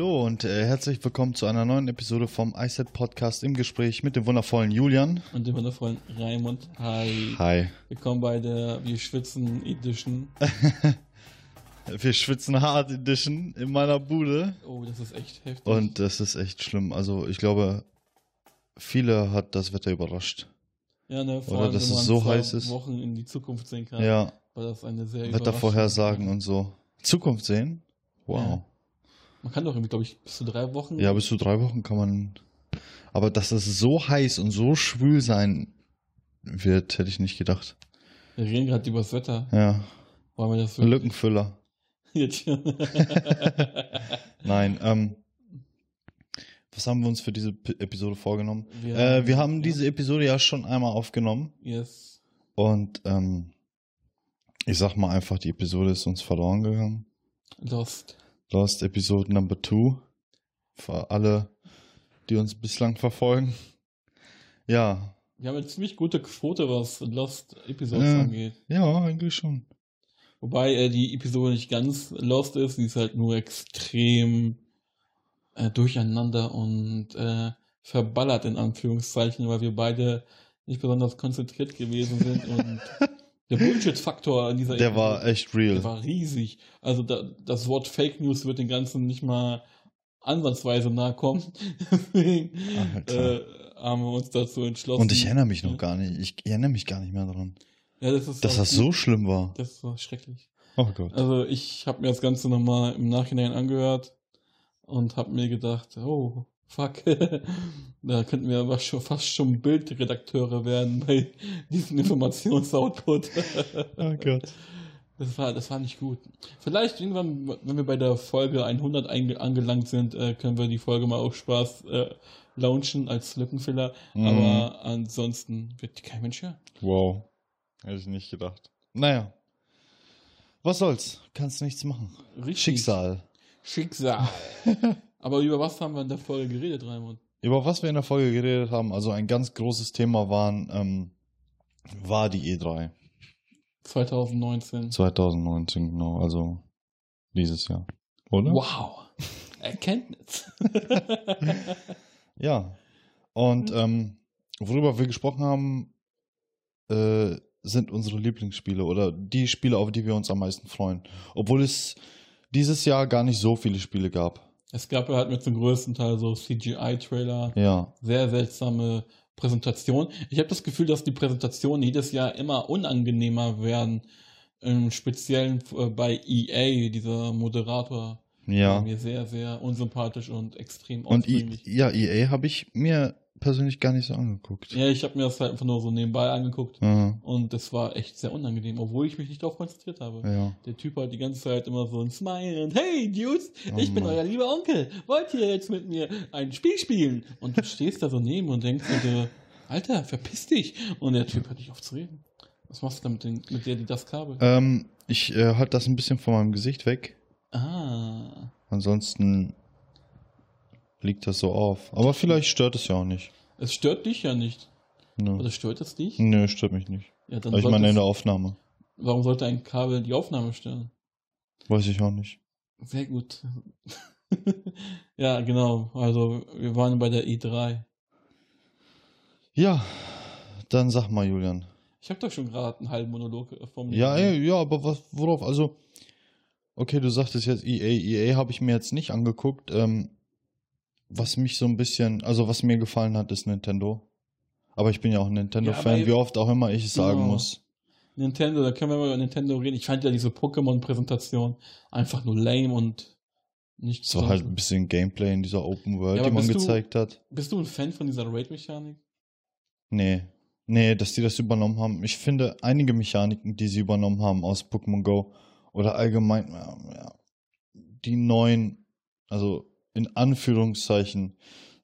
Hallo und äh, herzlich willkommen zu einer neuen Episode vom iSet Podcast im Gespräch mit dem wundervollen Julian. Und dem wundervollen Raimund. Hi. Hi. Willkommen bei der Wir schwitzen Edition. Wir schwitzen hart Edition in meiner Bude. Oh, das ist echt heftig. Und das ist echt schlimm. Also ich glaube, viele hat das Wetter überrascht. ja, ne, vor oder allem, dass wenn es man so heiß ist. Wochen in die Zukunft sehen kann, Ja, war das eine sehr Wettervorhersagen und so. Zukunft sehen? Wow. Man kann doch irgendwie, glaube ich, bis zu drei Wochen. Ja, bis zu drei Wochen kann man. Aber dass es so heiß und so schwül sein wird, hätte ich nicht gedacht. Wir reden gerade über das Wetter. Ja, Wollen wir das wirklich Lückenfüller. jetzt schon? Nein, ähm. Was haben wir uns für diese P Episode vorgenommen? Wir äh, wir haben ja. diese Episode ja schon einmal aufgenommen Yes. und ähm, ich sag mal einfach, die Episode ist uns verloren gegangen. Lost. Lost Episode Number Two. Für alle, die uns bislang verfolgen. Ja, Wir haben eine ziemlich gute Quote, was Lost Episodes Ja. angeht. ja, eigentlich schon. Wobei äh, die Episode nicht ganz lost ist, sie ist halt nur extrem äh, durcheinander und äh, verballert in Anführungszeichen, weil wir beide nicht besonders konzentriert gewesen sind und der Bullshit-Faktor in dieser Der war echt real. der war riesig. Also da, das Wort Fake News wird den Ganzen nicht mal ansatzweise nahe kommen. Deswegen Alter. äh, haben wir uns dazu entschlossen. Und ich erinnere mich noch gar nicht. Ich erinnere mich gar nicht mehr daran, Ja, das ist dass das so schlimm war. Das war schrecklich. Oh Gott. Also ich habe mir das Ganze nochmal im Nachhinein angehört und habe mir gedacht, oh, fuck, da könnten wir aber schon, fast schon Bildredakteure werden bei diesem Informationsoutput. Oh Gott. Das war, das war nicht gut. Vielleicht irgendwann, wenn wir bei der Folge 100 einge- angelangt sind, äh, können wir die Folge mal auf Spaß äh, launchen als Lückenfiller. Mhm. Aber ansonsten wird die kein Mensch hören. Wow. Hätte ich nicht gedacht. Naja. Was soll's? Kannst nichts machen. Richtig. Schicksal. Schicksal. aber über was haben wir in der Folge geredet, Raimund? Über was wir in der Folge geredet haben, also ein ganz großes Thema waren, ähm, war die E3. 2019. 2019, genau. Also dieses Jahr. Oder? Wow. Erkenntnis. Ja. Und ähm, worüber wir gesprochen haben, äh, sind unsere Lieblingsspiele oder die Spiele, auf die wir uns am meisten freuen. Obwohl es dieses Jahr gar nicht so viele Spiele gab. Es gab ja halt mit zum größten Teil so CGI-Trailer, Ja. sehr seltsame Präsentation. Ich habe das Gefühl, dass die Präsentationen jedes Jahr immer unangenehmer werden. Im Speziellen äh, bei EA, dieser Moderator, Ja. mir sehr, sehr unsympathisch und extrem Und I aufdringlich. ja, EA habe ich mir persönlich gar nicht so angeguckt. Ja, ich habe mir das halt einfach nur so nebenbei angeguckt Aha. und das war echt sehr unangenehm, obwohl ich mich nicht darauf konzentriert habe. Ja. Der Typ hat die ganze Zeit immer so ein Smile und hey Dudes, ich Oh bin Mann. euer lieber Onkel. Wollt ihr jetzt mit mir ein Spiel spielen? Und du stehst da so neben und denkst dir, Alter, verpiss dich. Und der Typ hört nicht auf zu reden. Was machst du da mit, mit der, die das Kabel? Ähm, ich äh, halte das ein bisschen von meinem Gesicht weg. Ah. Ansonsten liegt das so auf. Aber vielleicht stört es ja auch nicht. Es stört dich ja nicht. Nö, Oder stört es dich? Nö stört mich nicht. Ja, dann Aber ich meine in der Aufnahme. warum sollte ein Kabel die Aufnahme stören? Weiß ich auch nicht. Sehr gut. ja, genau. Also, wir waren bei der E3. Ja, dann sag mal, Julian. Ich habe doch schon gerade einen halben Monolog äh, vom Ja, ey, ja, aber was, worauf? Also, okay, du sagtest jetzt EA. EA habe ich mir jetzt nicht angeguckt. Ähm, was mich so ein bisschen, also was mir gefallen hat, ist Nintendo. Aber ich bin ja auch ein Nintendo-Fan, aber- wie oft auch immer ich es sagen Genau. muss. Nintendo, da können wir mal über Nintendo reden. Ich fand ja diese Pokémon-Präsentation einfach nur lame und nicht So halt ein bisschen Gameplay in dieser Open World, Ja, die man du- gezeigt hat. Bist du ein Fan von dieser Raid-Mechanik? Nee. Nee, dass die das übernommen haben. Ich finde, einige Mechaniken, die sie übernommen haben aus Pokémon Go oder allgemein, ja, ja, die neuen, also in Anführungszeichen,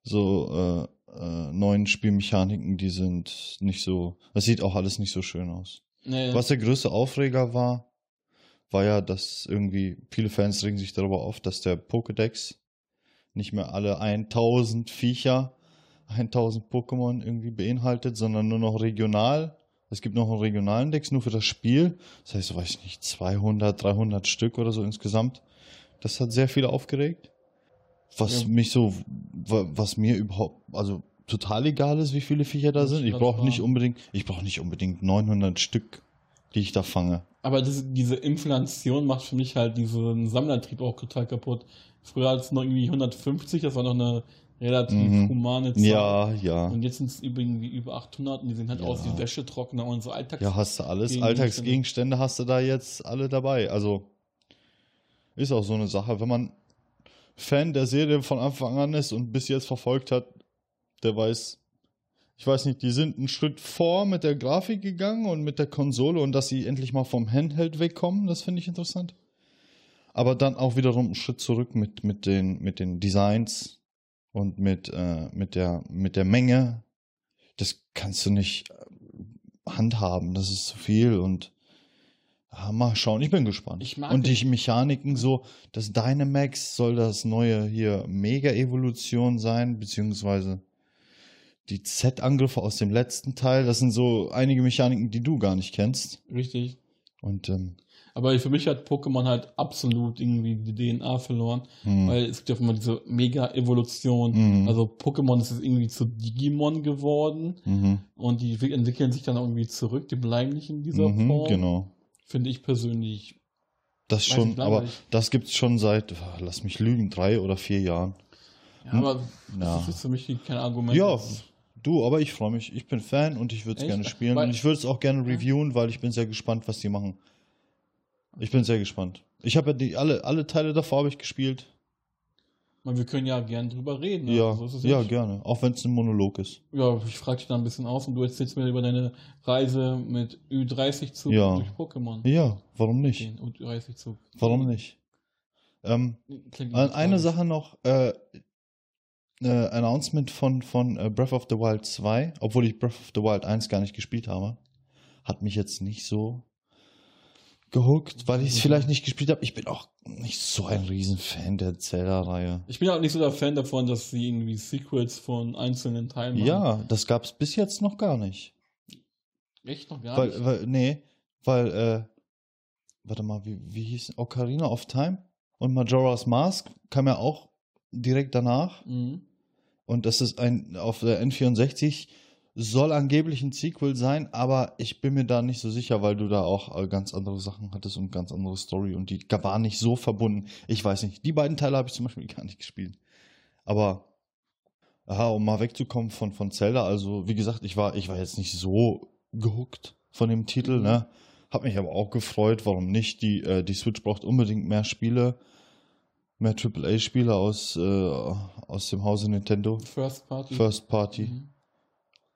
so äh, äh, neuen Spielmechaniken, die sind nicht so, das sieht auch alles nicht so schön aus. Nee, Was der größte Aufreger war, war ja, dass irgendwie viele Fans regen sich darüber auf, dass der Pokédex nicht mehr alle 1000 Viecher, 1000 Pokémon irgendwie beinhaltet, sondern nur noch regional. Es gibt noch einen regionalen Dex nur für das Spiel. Das heißt, weiß ich nicht, 200, 300 Stück oder so insgesamt. Das hat sehr viele aufgeregt. Was Ja. mich so, wa- was mir überhaupt, also total egal ist, wie viele Viecher da sind. ich brauche nicht unbedingt, ich brauche nicht unbedingt 900 Stück, die ich da fange. Aber das, diese Inflation macht für mich halt diesen Sammlertrieb auch total kaputt. Früher als noch irgendwie 150, das war noch eine relativ Mhm. humane Zahl. Ja, ja. Und jetzt sind es irgendwie über 800 und die sehen halt Ja. aus wie Wäschetrockner und so Alltags. Ja, hast du alles. Gegenstände. Alltagsgegenstände hast du da jetzt alle dabei. Also ist auch so eine Sache. Wenn man Fan der Serie von Anfang an ist und bis jetzt verfolgt hat, der weiß, ich weiß nicht, die sind einen Schritt vor mit der Grafik gegangen und mit der Konsole und dass sie endlich mal vom Handheld wegkommen, das finde ich interessant. Aber dann auch wiederum einen Schritt zurück mit, mit, den, mit den Designs und mit, äh, mit, der, mit der Menge. Das kannst du nicht äh, handhaben, das ist zu viel und mal schauen, ich bin gespannt. Ich mag und die Mechaniken so, das Dynamax soll das neue hier Mega-Evolution sein, beziehungsweise die Z-Angriffe aus dem letzten Teil, das sind so einige Mechaniken, die du gar nicht kennst. Richtig. Und ähm, Aber für mich hat Pokémon halt absolut irgendwie die DNA verloren, hm, weil es gibt ja auch immer diese Mega-Evolution. Mhm. Also Pokémon ist jetzt irgendwie zu Digimon geworden mhm, und die entwickeln sich dann irgendwie zurück, die bleiben nicht in dieser mhm, Form. genau. Finde ich persönlich. Das schon, aber das gibt's schon seit, ah, lass mich lügen, drei oder vier Jahren. Ja, Hm? aber Ja. das ist für mich kein Argument. Ja, du, aber ich freue mich. Ich bin Fan und ich würde es gerne spielen. Und ich würde es auch gerne reviewen, weil ich bin sehr gespannt, was die machen. Ich bin sehr gespannt. Ich habe ja die alle, alle Teile davor habe ich gespielt. Man, wir können ja gern drüber reden. Ja, also, so ja, gerne. Auch wenn es ein Monolog ist. Ja, ich frage dich da ein bisschen aus und du erzählst mir über deine Reise mit Ü30-Zug Ja. durch Pokémon. Ja, warum nicht? Den Ü30-Zug. Warum nicht? Ähm, Äh, Eine. Sache noch, äh, äh, Announcement von, von äh, Breath of the Wild 2, obwohl ich Breath of the Wild 1 gar nicht gespielt habe, hat mich jetzt nicht so gehuckt, weil ich es Mhm. vielleicht nicht gespielt habe. Ich bin auch nicht so ein Riesenfan der Zelda-Reihe. Ich bin auch nicht so der Fan davon, dass sie irgendwie Sequels von einzelnen Teilen machen. Ja, das gab es bis jetzt noch gar nicht. Echt noch gar weil, nicht. weil, nee, weil, äh, warte mal, wie, wie hieß Ocarina of Time und Majora's Mask kam ja auch direkt danach. Mhm. Und das ist ein, auf der N64 soll angeblich ein Sequel sein, aber ich bin mir da nicht so sicher, weil du da auch äh, ganz andere Sachen hattest und ganz andere Story und die war nicht so verbunden. Ich weiß nicht. Die beiden Teile habe ich zum Beispiel gar nicht gespielt. Aber, aha, um mal wegzukommen von, von Zelda, also wie gesagt, ich war, ich war jetzt nicht so gehuckt von dem Titel, Mhm. ne? Hab mich aber auch gefreut, warum nicht? Die, äh, die Switch braucht unbedingt mehr Spiele, mehr AAA-Spiele aus, äh, aus dem Hause Nintendo. First Party. First Party. Mhm.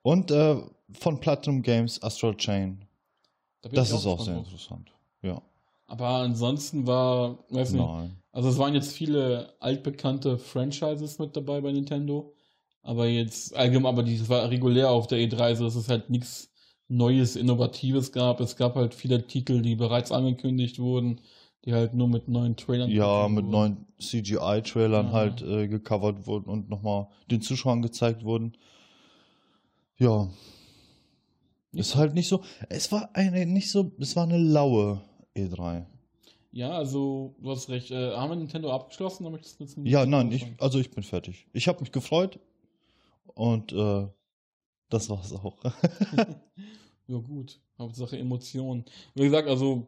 Und äh, von Platinum Games Astral Chain. Da Das ich ist auch sehr drauf. interessant. Ja. Aber ansonsten war, weiß nicht, Nein. also es waren jetzt viele altbekannte Franchises mit dabei bei Nintendo. Aber jetzt allgemein, aber die war regulär auf der E3, so dass es halt nichts Neues, Innovatives gab. Es gab halt viele Titel, die bereits angekündigt wurden, die halt nur mit neuen Trailern. Ja, mit wurden. neuen CGI-Trailern Ja. halt äh, gecovert wurden und nochmal den Zuschauern gezeigt wurden. Ja. Ist halt nicht so. Es war eine nicht so. Es war eine laue E E3. Ja, also du hast recht. Äh, haben wir Nintendo abgeschlossen? Oder möchtest du jetzt Ja, nein, ich, also ich bin fertig. Ich habe mich gefreut und äh, das war's auch. Ja, gut. Hauptsache Emotionen. Wie gesagt, also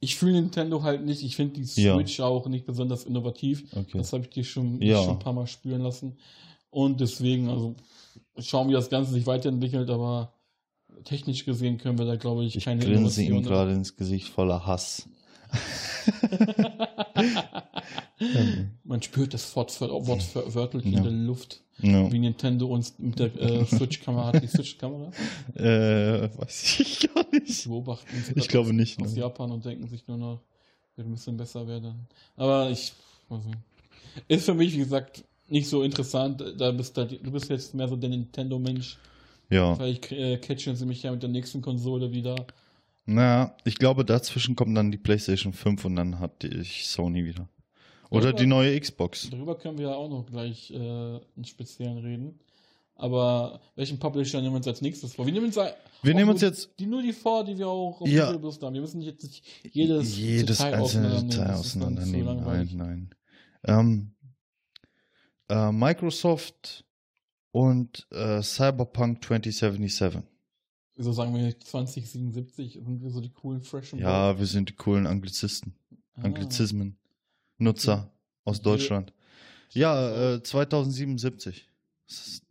ich fühle Nintendo halt nicht. Ich finde die Ja. Switch auch nicht besonders innovativ. Okay. Das habe ich dir schon, Ja. schon ein paar Mal spüren lassen. Und deswegen, also schauen, wie das Ganze sich weiterentwickelt, aber technisch gesehen können wir da, glaube ich, Ich keine grinse ihm gerade ins Gesicht voller Hass. Man spürt das Wort, Wort wörtlich Ja. in der Luft. Ja. Wie Nintendo uns mit der äh, Switch-Kamera hat. Die Switch-Kamera? Äh, weiß ich gar Die nicht. beobachten uns Ich glaube nicht. aus Ne? Japan und denken sich nur noch, ein bisschen besser werden. Aber ich, also, ist für mich, wie gesagt, nicht so interessant. Da bist da, du bist jetzt mehr so der Nintendo-Mensch. Ja. Vielleicht äh, catchen sie mich ja mit der nächsten Konsole wieder. Naja, ich glaube, dazwischen kommt dann die PlayStation 5 und dann hat ich Sony wieder. Oder Oder- die neue Xbox. Darüber können wir ja auch noch gleich äh, in Speziellen reden. Aber welchen Publisher nehmen wir uns als nächstes vor? Wir nehmen uns, Wir nehmen uns jetzt die, nur die vor, die wir auch auf Ja. Google Plus haben. Wir müssen jetzt nicht jedes, jedes Detail einzelne auseinandernehmen. Detail auseinandernehmen. Nein, nein. Ähm, äh, Microsoft und äh, Cyberpunk 2077. Wieso sagen wir nicht 2077? Sind wir so die coolen Freshen? Ja, wir sind die coolen Anglizisten. Ah. Anglizismen. Nutzer aus Die- Deutschland. Ja, äh, 2077. Das ist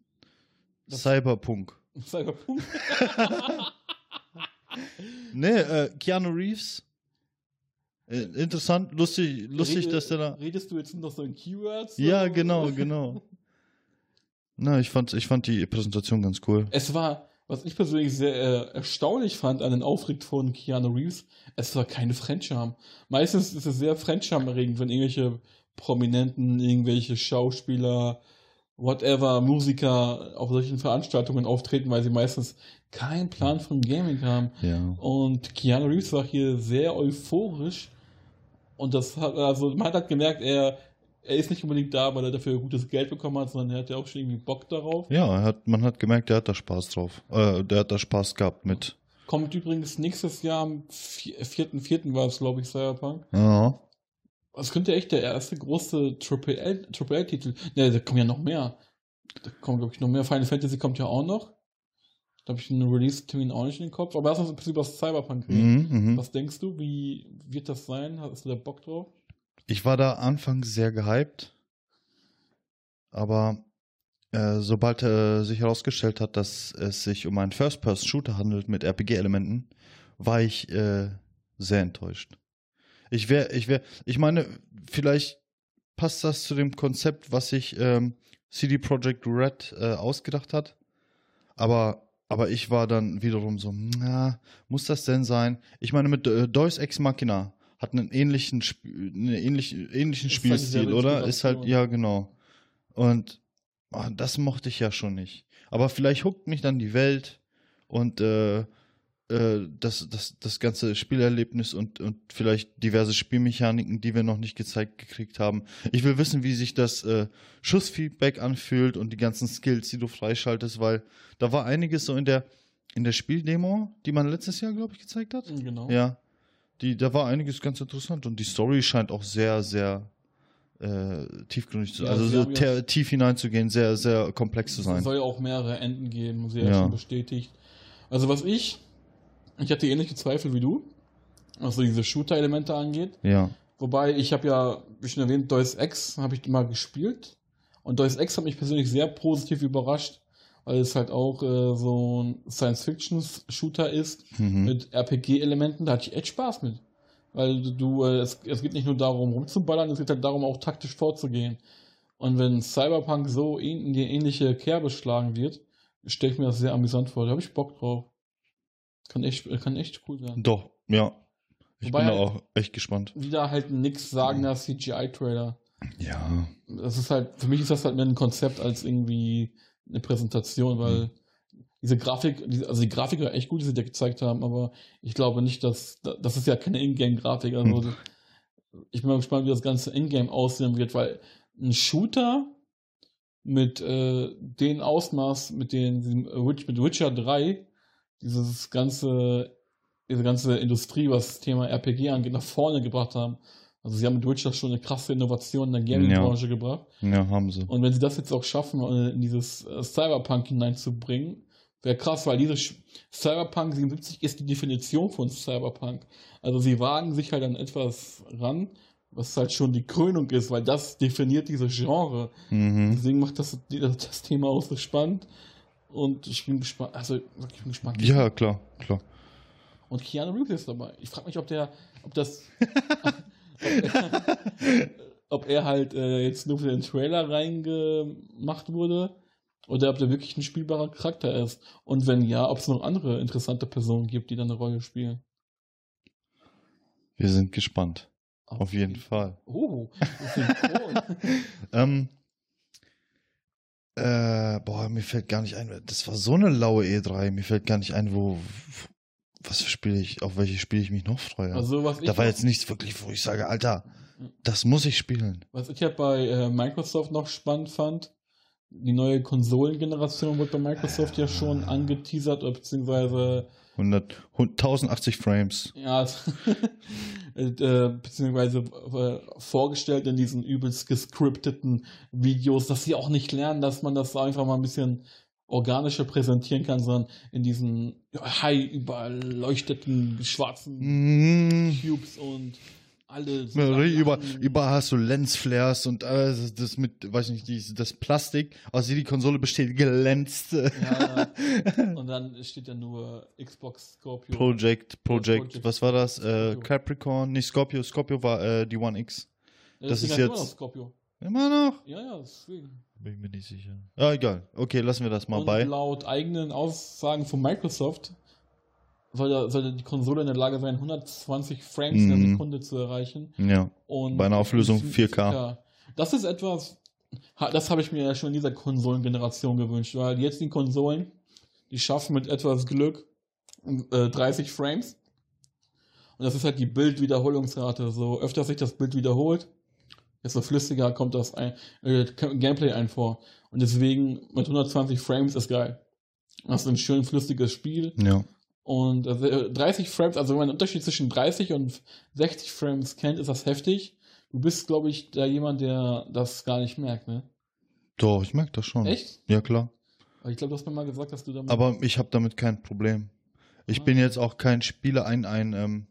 Das- Cyberpunk. Cyberpunk. Nee, äh, Keanu Reeves. Äh, interessant, lustig, lustig, Rede- dass der da. Redest du jetzt noch so in Keywords? Ja, So? genau, genau. Na, ich fand, ich fand die Präsentation ganz cool. Es war, was ich persönlich sehr äh, erstaunlich fand an den Auftritt von Keanu Reeves, es war keine Fremdscham. Meistens ist es sehr fremdscham-erregend, wenn irgendwelche Prominenten, irgendwelche Schauspieler, whatever, Musiker auf solchen Veranstaltungen auftreten, weil sie meistens keinen Plan von Gaming haben. Ja. Und Keanu Reeves war hier sehr euphorisch. Und das hat, also man hat gemerkt, er, er ist nicht unbedingt da, weil er dafür gutes Geld bekommen hat, sondern er hat ja auch schon irgendwie Bock darauf. Ja, er hat, man hat gemerkt, der hat da Spaß drauf. Äh, der hat da Spaß gehabt mit. Kommt übrigens nächstes Jahr am 4.4. war es, glaube ich, Cyberpunk. Ja. Das könnte echt der erste große AAA-Titel. Ne, da kommen ja noch mehr. Da kommen, glaube ich, noch mehr. Final Fantasy kommt ja auch noch. Da habe ich einen Release-Termin auch nicht in den Kopf. Aber lass uns im Prinzip aus Cyberpunk reden. Mhm, mhm. Was denkst du? Wie wird das sein? Hast du da Bock drauf? Ich war da anfangs sehr gehypt. Aber äh, sobald äh, sich herausgestellt hat, dass es sich um einen First-Person-Shooter handelt mit RPG-Elementen, war ich äh, sehr enttäuscht. Ich wäre, ich wäre, ich meine, vielleicht passt das zu dem Konzept, was sich ähm, CD Projekt Red äh, ausgedacht hat. Aber, aber ich war dann wiederum so, na, muss das denn sein? Ich meine, mit äh, Deus Ex Machina hat einen ähnlichen, Sp einen ähnlichen, ähnlichen halt Spielstil, oder? Ist halt, Inspiration. ja, genau. Und ah, das mochte ich ja schon nicht. Aber vielleicht huckt mich dann die Welt und äh, äh, das, das, das ganze Spielerlebnis und, und vielleicht diverse Spielmechaniken, die wir noch nicht gezeigt gekriegt haben. Ich will wissen, wie sich das äh, Schussfeedback anfühlt und die ganzen Skills, die du freischaltest, weil da war einiges so in der, in der Spieldemo, die man letztes Jahr, glaube ich, gezeigt hat. Genau. Ja. Die, da war einiges ganz interessant und die Story scheint auch sehr, sehr äh, tiefgründig zu Ja, Also so ja- tief hineinzugehen, sehr, sehr komplex zu Es sein. soll ja auch mehrere Enden geben, sie ja Ja. schon bestätigt. Also was ich, ich hatte ähnliche Zweifel wie du, was so diese Shooter-Elemente angeht. Ja. Wobei ich habe ja, wie schon erwähnt, Deus Ex habe ich mal gespielt. Und Deus Ex hat mich persönlich sehr positiv überrascht, weil es halt auch äh, so ein Science-Fiction-Shooter ist Mhm. mit RPG-Elementen. Da hatte ich echt Spaß mit. Weil du, äh, es, es geht nicht nur darum, rumzuballern, es geht halt darum, auch taktisch vorzugehen. Und wenn Cyberpunk so in die ähnliche Kerbe schlagen wird, stelle ich mir das sehr amüsant vor. Da habe ich Bock drauf. Kann echt, kann echt cool werden. Doch, ja. Ich Wobei bin da halt- auch echt gespannt. Wieder halt nix sagender CGI-Trailer. Ja. Das ist halt, für mich ist das halt mehr ein Konzept als irgendwie eine Präsentation, weil Mhm. diese Grafik, also die Grafik war echt gut, die sie dir gezeigt haben, aber ich glaube nicht, dass, das ist ja keine Ingame-Grafik, also Mhm. ich bin mal gespannt, wie das ganze Ingame aussehen wird, weil ein Shooter mit äh, den Ausmaß, mit Witch- mit Witcher 3, dieses ganze, diese ganze Industrie, was das Thema RPG angeht, nach vorne gebracht haben. Also sie haben mit Witcher schon eine krasse Innovation in der Gaming-Branche gebracht. Ja, haben sie. Und wenn sie das jetzt auch schaffen, äh, in dieses äh, Cyberpunk hineinzubringen, wäre krass, weil dieses Cyberpunk 77 ist die Definition von Cyberpunk. Also sie wagen sich halt an etwas ran, was halt schon die Krönung ist, weil das definiert dieses Genre. Mhm. Deswegen macht das, das Thema auch so spannend. Und ich bin gespannt, also wirklich, ich bin gespannt. Ja, klar, klar. Und Keanu Reeves ist dabei. Ich frage mich, ob der, ob das, ob, er, ob er halt äh, jetzt nur für den Trailer reingemacht wurde oder ob der wirklich ein spielbarer Charakter ist. Und wenn ja, ob es noch andere interessante Personen gibt, die da eine Rolle spielen. Wir sind gespannt. Auf jeden Fall. Oh, synchron. Ähm, äh, boah, mir fällt gar nicht ein. Das war so eine laue E3. Mir fällt gar nicht ein, wo. Was Spiele ich, auf welche Spiele ich mich noch freue. also was da war jetzt nichts wirklich, wo ich sage, Alter, das muss ich spielen. was ich halt bei äh, Microsoft noch spannend fand, die neue Konsolengeneration wird bei Microsoft ja schon angeteasert, beziehungsweise 100, 1080 Frames. Ja, es- äh, äh, beziehungsweise äh, vorgestellt in diesen übelst gescripteten Videos, dass sie auch nicht lernen, dass man das einfach mal ein bisschen organischer präsentieren kann, sondern in diesen high überleuchteten schwarzen Mhm. Cubes und alle Ja, Über, überall hast du Lensflares und äh, das- das mit, weiß nicht, die, das Plastik, aus dem die Konsole besteht, glänzt. Ja, und dann steht ja nur Xbox Scorpio. Project, Project, Project was war das? Äh. Capricorn, nicht Scorpio, Scorpio war äh, die One X. Ja, das Ding ist immer jetzt- noch Scorpio. Immer noch? Ja, ja, deswegen. Bin ich mir nicht sicher. Ah, egal. Okay, lassen wir das mal und bei. laut eigenen Aussagen von Microsoft soll, da- soll die Konsole in der Lage sein, 120 Frames in der Mhm. Sekunde zu erreichen. Ja. Und Bei einer Auflösung 4K. Ja. Das ist etwas, das habe ich mir ja schon in dieser Konsolengeneration gewünscht, weil die jetzigen Konsolen, die schaffen mit etwas Glück äh, 30 Frames. Und das ist halt die Bildwiederholungsrate. So öfter sich das Bild wiederholt, desto flüssiger kommt das ein, äh, Gameplay ein vor. Und deswegen mit 120 Frames ist geil. Das ist ein schön flüssiges Spiel. Ja. Und äh, 30 Frames, also wenn man den Unterschied zwischen 30 und 60 Frames kennt, ist das heftig. Du bist, glaube ich, da jemand, der das gar nicht merkt, ne? Doch, ich merke das schon. Echt? Ja, klar. Aber ich glaube, du hast mir mal gesagt, dass du damit. Aber ich habe damit kein Problem. Ich Ah. bin jetzt auch kein Spieler, ein, ein, ähm,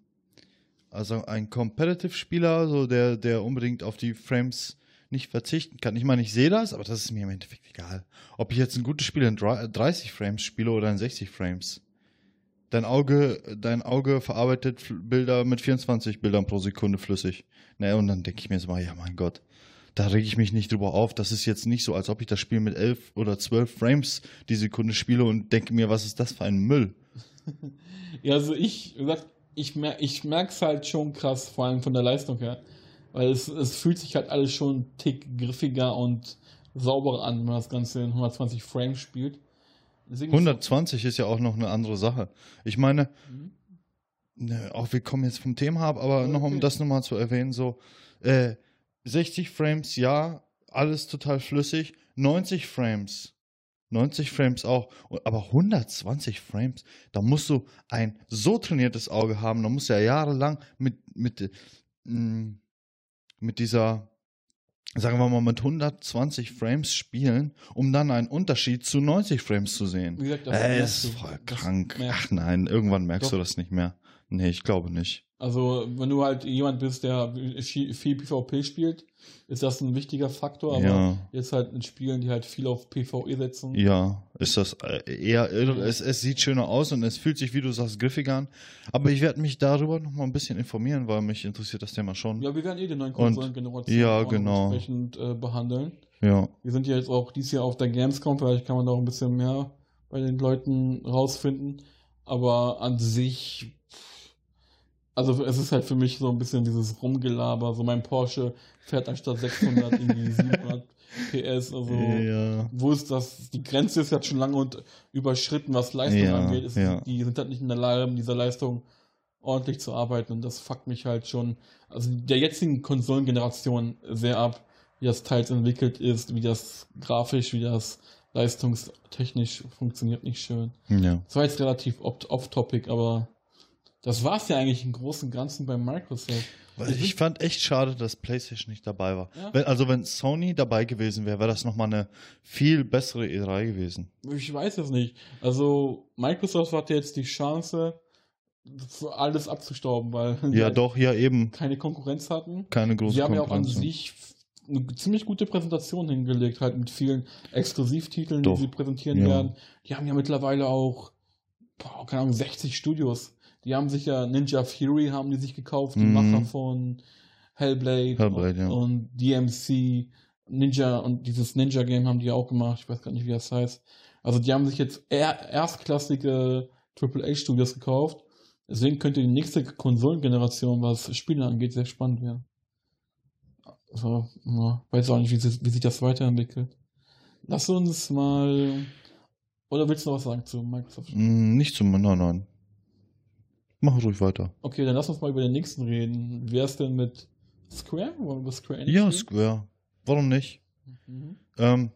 also ein Competitive-Spieler, so der, der unbedingt auf die Frames nicht verzichten kann. Ich meine, ich sehe das, aber das ist mir im Endeffekt egal. Ob ich jetzt ein gutes Spiel in drei- 30 Frames spiele oder in 60 Frames. Dein Auge, dein Auge verarbeitet Bilder mit 24 Bildern pro Sekunde flüssig. Naja, und dann denke ich mir so mal, ja mein Gott, da rege ich mich nicht drüber auf. Das ist jetzt nicht so, als ob ich das Spiel mit 11 oder 12 Frames die Sekunde spiele und denke mir, was ist das für ein Müll? Ja, also ich, ich, mer ich merke es halt schon krass, vor allem von der Leistung her. Weil es, es fühlt sich halt alles schon einen Tick griffiger und sauberer an, wenn man das Ganze in 120 Frames spielt. Deswegen ist 120 ist ja auch noch eine andere Sache. Ich meine, Mhm. ne, auch wir kommen jetzt vom Thema ab, aber Ja, noch um okay. das nochmal zu erwähnen, so äh, 60 Frames, ja, alles total flüssig. 90 Frames, 90 Frames auch, aber 120 Frames, da musst du ein so trainiertes Auge haben, da musst du ja jahrelang mit, mit, mh, mit dieser, sagen wir mal, mit 120 Frames spielen, um dann einen Unterschied zu 90 Frames zu sehen. Wie gesagt, das Äh, ist voll krank. Ach nein, irgendwann merkst Doch. du das nicht mehr. Nee, ich glaube nicht. Also, wenn du halt jemand bist, der viel PvP spielt, ist das ein wichtiger Faktor, aber Ja. jetzt halt in Spielen, die halt viel auf PvE setzen. Ja, ist das äh, eher, es, es sieht schöner aus und es fühlt sich, wie du sagst, griffiger an. Aber ich werde mich darüber noch mal ein bisschen informieren, weil mich interessiert das Thema schon. Ja, wir werden eh die neuen Konsolengenerationen ja, genau. entsprechend äh, behandeln. Ja, Wir sind ja jetzt auch dieses Jahr auf der Gamescom, vielleicht kann man da auch ein bisschen mehr bei den Leuten rausfinden. Aber an sich, also es ist halt für mich so ein bisschen dieses Rumgelaber. So mein Porsche fährt anstatt 600 irgendwie 700 PS. Also ja, wo ist das? Die Grenze ist jetzt schon lange und überschritten, was Leistung Ja, angeht. Ist, ja. Die sind halt nicht in der Lage, mit dieser Leistung ordentlich zu arbeiten und das fuckt mich halt schon, also der jetzigen Konsolengeneration sehr ab, wie das teils entwickelt ist, wie das grafisch, wie das leistungstechnisch funktioniert nicht schön. ja. Das war jetzt relativ off- off-topic, aber das war es ja eigentlich im Großen und Ganzen bei Microsoft. Weil Ich fand echt schade, dass PlayStation nicht dabei war. Ja. Wenn, also wenn Sony dabei gewesen wäre, wäre das noch mal eine viel bessere E3 gewesen. Ich weiß es nicht. Also Microsoft hatte jetzt die Chance, für alles abzustauben, weil die Ja, doch, ja eben. keine Konkurrenz hatten. Keine große Sie haben ja auch an sich eine ziemlich gute Präsentation hingelegt, halt mit vielen Exklusivtiteln, die Doch. sie präsentieren Ja. werden. Die haben ja mittlerweile auch, boah, keine Ahnung, 60 Studios. Die haben sich ja Ninja Fury haben die sich gekauft, die Mhm. Macher von Hellblade, Hellblade, und, ja. und DMC, Ninja und dieses Ninja Game haben die auch gemacht. Ich weiß gar nicht, wie das heißt. Also die haben sich jetzt eher erstklassige AAA Studios gekauft. Deswegen könnte die nächste Konsolengeneration, was Spiele angeht, sehr spannend werden. Also, ja, weiß auch nicht, wie, sich- wie sich das weiterentwickelt. Lass uns mal. Oder willst du noch was sagen zu Microsoft? Mm, Nicht zum, nein, nein. Mach ruhig weiter. Okay, dann lass uns mal über den nächsten reden. Wer ist denn mit Square? Wollen wir Square Enix Ja, reden? Square. Warum nicht? Mhm, Ähm,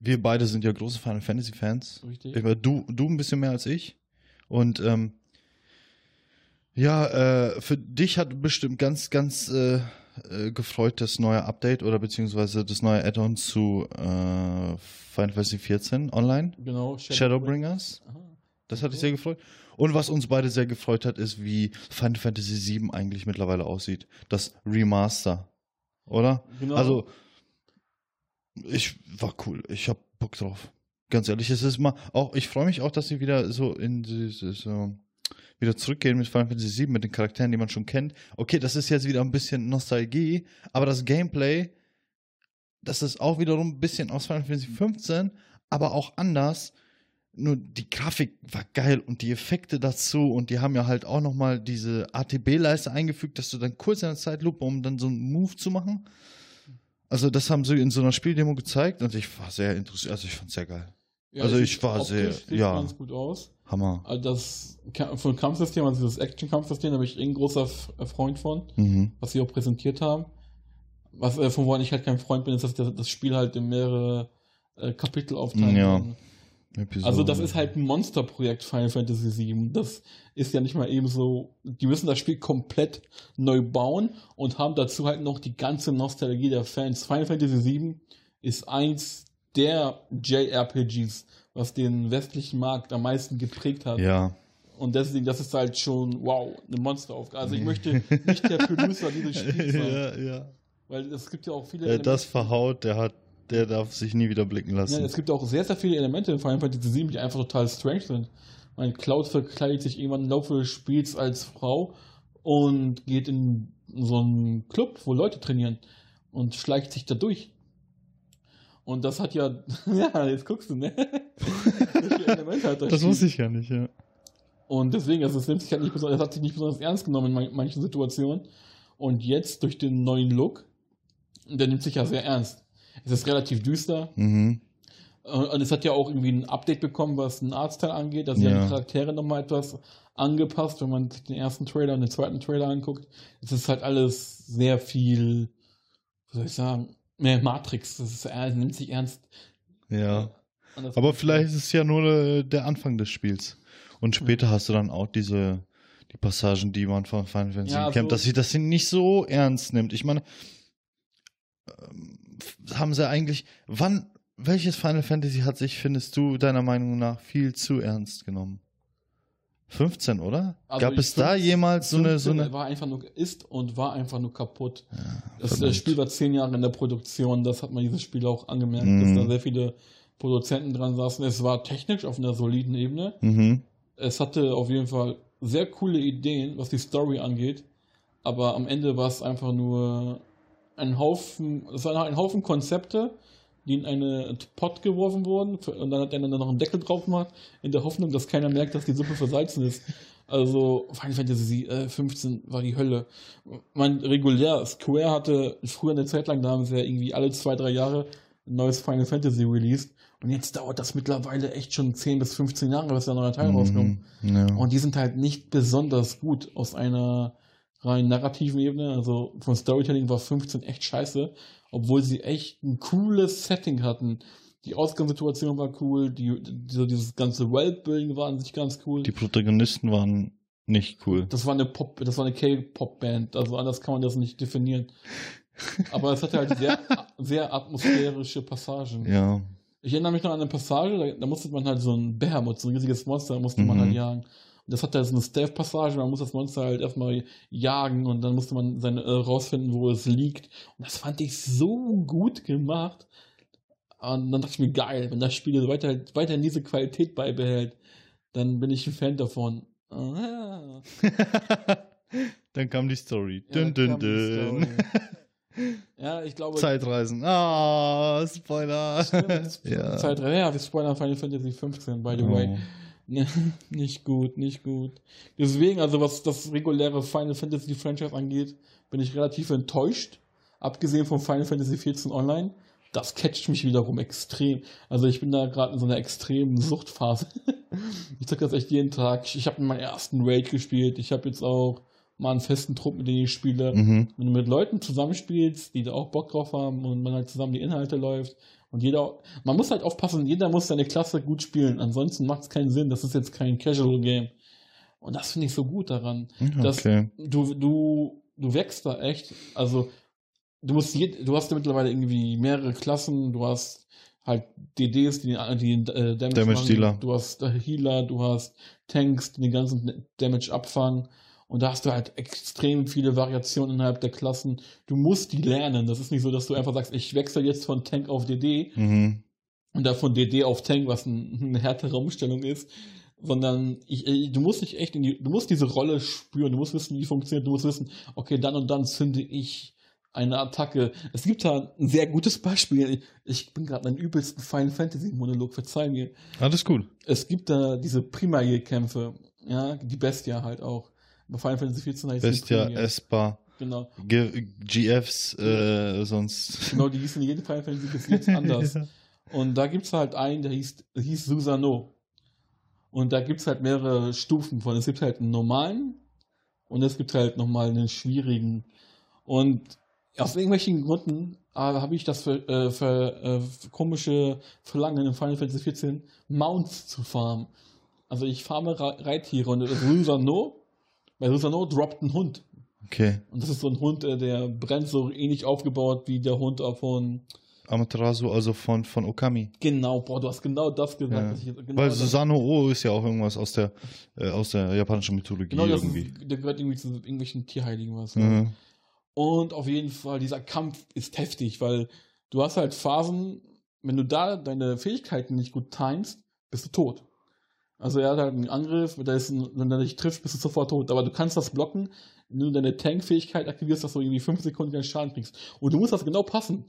wir beide sind ja große Final Fantasy Fans. richtig. Ich meine, du, du ein bisschen mehr als ich. Und ähm, Ja, äh, für dich hat bestimmt ganz, ganz äh, äh, gefreut das neue Update oder beziehungsweise das neue Add-on zu äh, Final Fantasy 14 online. Genau. Shadowbringers. Aha. Das hat dich sehr gefreut. Und was uns beide sehr gefreut hat, ist, wie Final Fantasy 7 eigentlich mittlerweile aussieht. Das Remaster. Oder? Genau. Also, ich war cool. Ich hab Bock drauf. Ganz ehrlich, es ist mal auch, ich freue mich auch, dass sie wieder so in dieses, so, wieder zurückgehen mit Final Fantasy 7, mit den Charakteren, die man schon kennt. Okay, das ist jetzt wieder ein bisschen Nostalgie, aber das Gameplay, das ist auch wiederum ein bisschen aus Final Fantasy 15, aber auch anders. Nur die Grafik war geil und die Effekte dazu und die haben ja halt auch nochmal diese ATB-Leiste eingefügt, dass du dann kurz in der Zeitlupe, um dann so einen Move zu machen. Also das haben sie in so einer Spieldemo gezeigt und ich war sehr interessiert, also ich fand's sehr geil. Ja, also es ich war sehr- ja. ganz gut aus. Hammer. Also das von Kampfsystem, also dieses Action-Kampfsystem, da bin ich eh ein großer äh, Freund von, Mhm. was sie auch präsentiert haben. Was, äh, von woran ich halt kein Freund bin, ist, dass das, das Spiel halt in mehrere äh, Kapitel aufteilen Ja. kann. Episode. Also das ist halt ein Monsterprojekt Final Fantasy VII. Das ist ja nicht mal eben so, die müssen das Spiel komplett neu bauen und haben dazu halt noch die ganze Nostalgie der Fans. Final Fantasy VII ist eins der JRPGs, was den westlichen Markt am meisten geprägt hat. Ja. Und deswegen, das ist halt schon, wow, eine Monsteraufgabe. Also ich möchte nicht der Producer dieses Spiels sein. ja, ja. Weil es gibt ja auch viele Wer das verhaut, der hat, der darf sich nie wieder blicken Ja, lassen. es gibt auch sehr, sehr viele Elemente in Final Fantasy VII, die einfach total strange sind. Mein Cloud verkleidet sich irgendwann im Laufe des Spiels als Frau und geht in so einen Club, wo Leute trainieren und schleicht sich da durch. Und das hat ja, ja, jetzt guckst du, ne? Das das wusste ich ja nicht, ja. Und deswegen, also es nimmt sich halt nicht besonders, es hat sich nicht besonders ernst genommen in man- manchen Situationen. Und jetzt durch den neuen Look, der nimmt sich ja sehr ernst. Es ist relativ düster, Mhm. Und es hat ja auch irgendwie ein Update bekommen, was den Arztteil angeht. Also sie Ja. die Charaktere nochmal etwas angepasst, wenn man sich den ersten Trailer und den zweiten Trailer anguckt. Es ist halt alles sehr viel, was soll ich sagen, mehr Matrix. Das ist, er nimmt sich ernst. Ja. Aber vielleicht ist es ja nur äh, der Anfang des Spiels. Und später hast du dann auch diese, die Passagen, die man von Final Fantasy Ja, kennt, so- dass sie das nicht so ernst nimmt. Ich meine, ähm, haben sie eigentlich, wann, welches Final Fantasy hat sich, findest du, deiner Meinung nach, viel zu ernst genommen? 15, oder? Also Gab es da jemals so eine, so 15 eine, war einfach nur, ist und war einfach nur kaputt. Das, verdammt. das Spiel war zehn Jahre in der Produktion, das hat man dieses Spiel auch angemerkt, Mhm. dass da sehr viele Produzenten dran saßen. Es war technisch auf einer soliden Ebene. mhm. Es hatte auf jeden Fall sehr coole Ideen, was die Story angeht, aber am Ende war es einfach nur ein Haufen, es war ein Haufen Konzepte, die in eine Pot geworfen wurden und dann hat er dann noch einen Deckel drauf gemacht, in der Hoffnung, dass keiner merkt, dass die Suppe versalzen ist. Also Final Fantasy äh, 15 war die Hölle. Man regulär, Square hatte früher eine Zeit lang, da haben sie ja irgendwie alle zwei, drei Jahre ein neues Final Fantasy released und jetzt dauert das mittlerweile echt schon 10 bis 15 Jahre, bis der neue Teil rauskommt. Mhm. Ja. Und die sind halt nicht besonders gut aus einer rein narrativen Ebene. Also von Storytelling war 15 echt scheiße, obwohl sie echt ein cooles Setting hatten. Die Ausgangssituation war cool, die, die, dieses ganze Worldbuilding war an sich ganz cool. Die Protagonisten waren nicht cool. das war eine Pop, das war eine K-Pop-Band, also anders kann man das nicht definieren. Aber es hatte halt sehr, sehr atmosphärische Passagen. Ja. Ich erinnere mich noch an eine Passage, da, da musste man halt so ein Behemoth, so ein riesiges Monster, musste man Mhm. halt jagen. Das hatte halt so eine Stealth-Passage, man muss das Monster halt erstmal jagen und dann musste man seine, äh, rausfinden, wo es liegt. Und das fand ich so gut gemacht. Und dann dachte ich mir, geil, wenn das Spiel weiter, weiterhin diese Qualität beibehält, dann bin ich ein Fan davon. Ah. Dann kam die Story. Ja, Dün, da dün, dün. Story. Ja, ich glaube, Zeitreisen. Ah, Spoiler. Stimmt. ja. Zeit, ja, wir spoilern Final Fantasy 15, by the Oh. way. Ja, nicht gut, nicht gut. Deswegen, also was das reguläre Final Fantasy Franchise angeht, bin ich relativ enttäuscht. Abgesehen von Final Fantasy 14 Online. Das catcht mich wiederum extrem. Also ich bin da gerade in so einer extremen Suchtphase. ich sag das echt jeden Tag. Ich, ich habe meinen ersten Raid gespielt. Ich habe jetzt auch mal einen festen Trupp, mit dem ich spiele. Mhm. Wenn du mit Leuten zusammenspielst, die da auch Bock drauf haben und man halt zusammen die Inhalte läuft und jeder, man muss halt aufpassen, jeder muss seine Klasse gut spielen, ansonsten macht es keinen Sinn, das ist jetzt kein Casual Game. Und das finde ich so gut daran. Okay. Du, du, du wächst da echt. Also, du musst je, du hast ja mittlerweile irgendwie mehrere Klassen, du hast halt DDs, die, die äh, Damage, Damage machen. Dealer. du hast äh, Healer, du hast Tanks, die den ganzen Damage abfangen. Und da hast du halt extrem viele Variationen innerhalb der Klassen. Du musst die lernen. Das ist nicht so, dass du einfach sagst, ich wechsle jetzt von Tank auf DD Mhm. und da von DD auf Tank, was ein, eine härtere Umstellung ist, sondern ich, ich, du musst dich echt in die, du musst diese Rolle spüren, du musst wissen, wie die funktioniert, du musst wissen, okay, dann und dann zünde ich eine Attacke. Es gibt da ein sehr gutes Beispiel. Ich bin gerade in einem übelsten Final Fantasy Monolog, verzeih mir. Alles gut. Es gibt da diese Primarie-Kämpfe, ja, die Bestia halt auch. Bei Final Fantasy 14 heißt Bestia. Espa, Genau. G GFs, äh, sonst. Genau, die hießen in jedem Final Fantasy bis jetzt anders. Und da gibt es halt einen, der hieß, der hieß Susano. Und da gibt es halt mehrere Stufen von. Es gibt halt einen normalen und es gibt halt nochmal einen schwierigen. Und aus irgendwelchen Gründen äh, habe ich das für, äh, für, äh, für komische Verlangen in Final Fantasy 14 Mounts zu farmen. Also ich farme Re Reittiere und Susano, bei Susano droppt ein Hund. Okay. Und das ist so ein Hund, äh, der brennt so ähnlich aufgebaut wie der Hund von Amaterasu, also von, von Okami. Genau, boah, du hast genau das gesagt. Ja. genau Weil Susano O ist ja auch irgendwas aus der, äh, aus der japanischen Mythologie genau irgendwie. ist, der gehört irgendwie zu irgendwelchen Tierheiligen was. Mhm. Und auf jeden Fall, dieser Kampf ist heftig, weil du hast halt Phasen, wenn du da deine Fähigkeiten nicht gut timest, bist du tot. Also er hat halt einen Angriff, wenn er, ist ein, wenn er dich trifft, bist du sofort tot. Aber du kannst das blocken, wenn du deine Tank-Fähigkeit aktivierst, dass du irgendwie 5 Sekunden keinen Schaden kriegst. Und du musst das genau passen.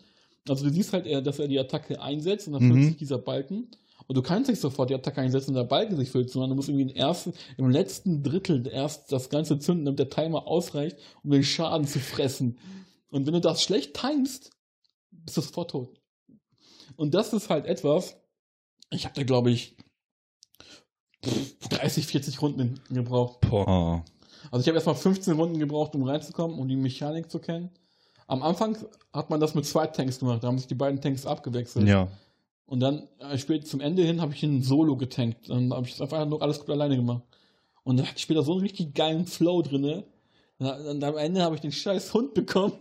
Also du siehst halt, eher, dass er die Attacke einsetzt und dann Mhm. füllt sich dieser Balken. Und du kannst nicht sofort die Attacke einsetzen und der Balken sich füllt, sondern du musst irgendwie im ersten, im letzten Drittel erst das Ganze zünden, damit der Timer ausreicht, um den Schaden zu fressen. Und wenn du das schlecht timest, bist du sofort tot. Und das ist halt etwas, ich habe da glaube ich 30, 40 Runden gebraucht. Boah. Also ich habe erstmal 15 Runden gebraucht, um reinzukommen, um die Mechanik zu kennen. Am Anfang hat man das mit zwei Tanks gemacht, da haben sich die beiden Tanks abgewechselt. Ja. Und dann äh, später zum Ende hin habe ich ihn solo getankt. Dann habe ich einfach nur alles gut alleine gemacht. Und dann hatte ich später so einen richtig geilen Flow drinne. Und am Ende habe ich den scheiß Hund bekommen.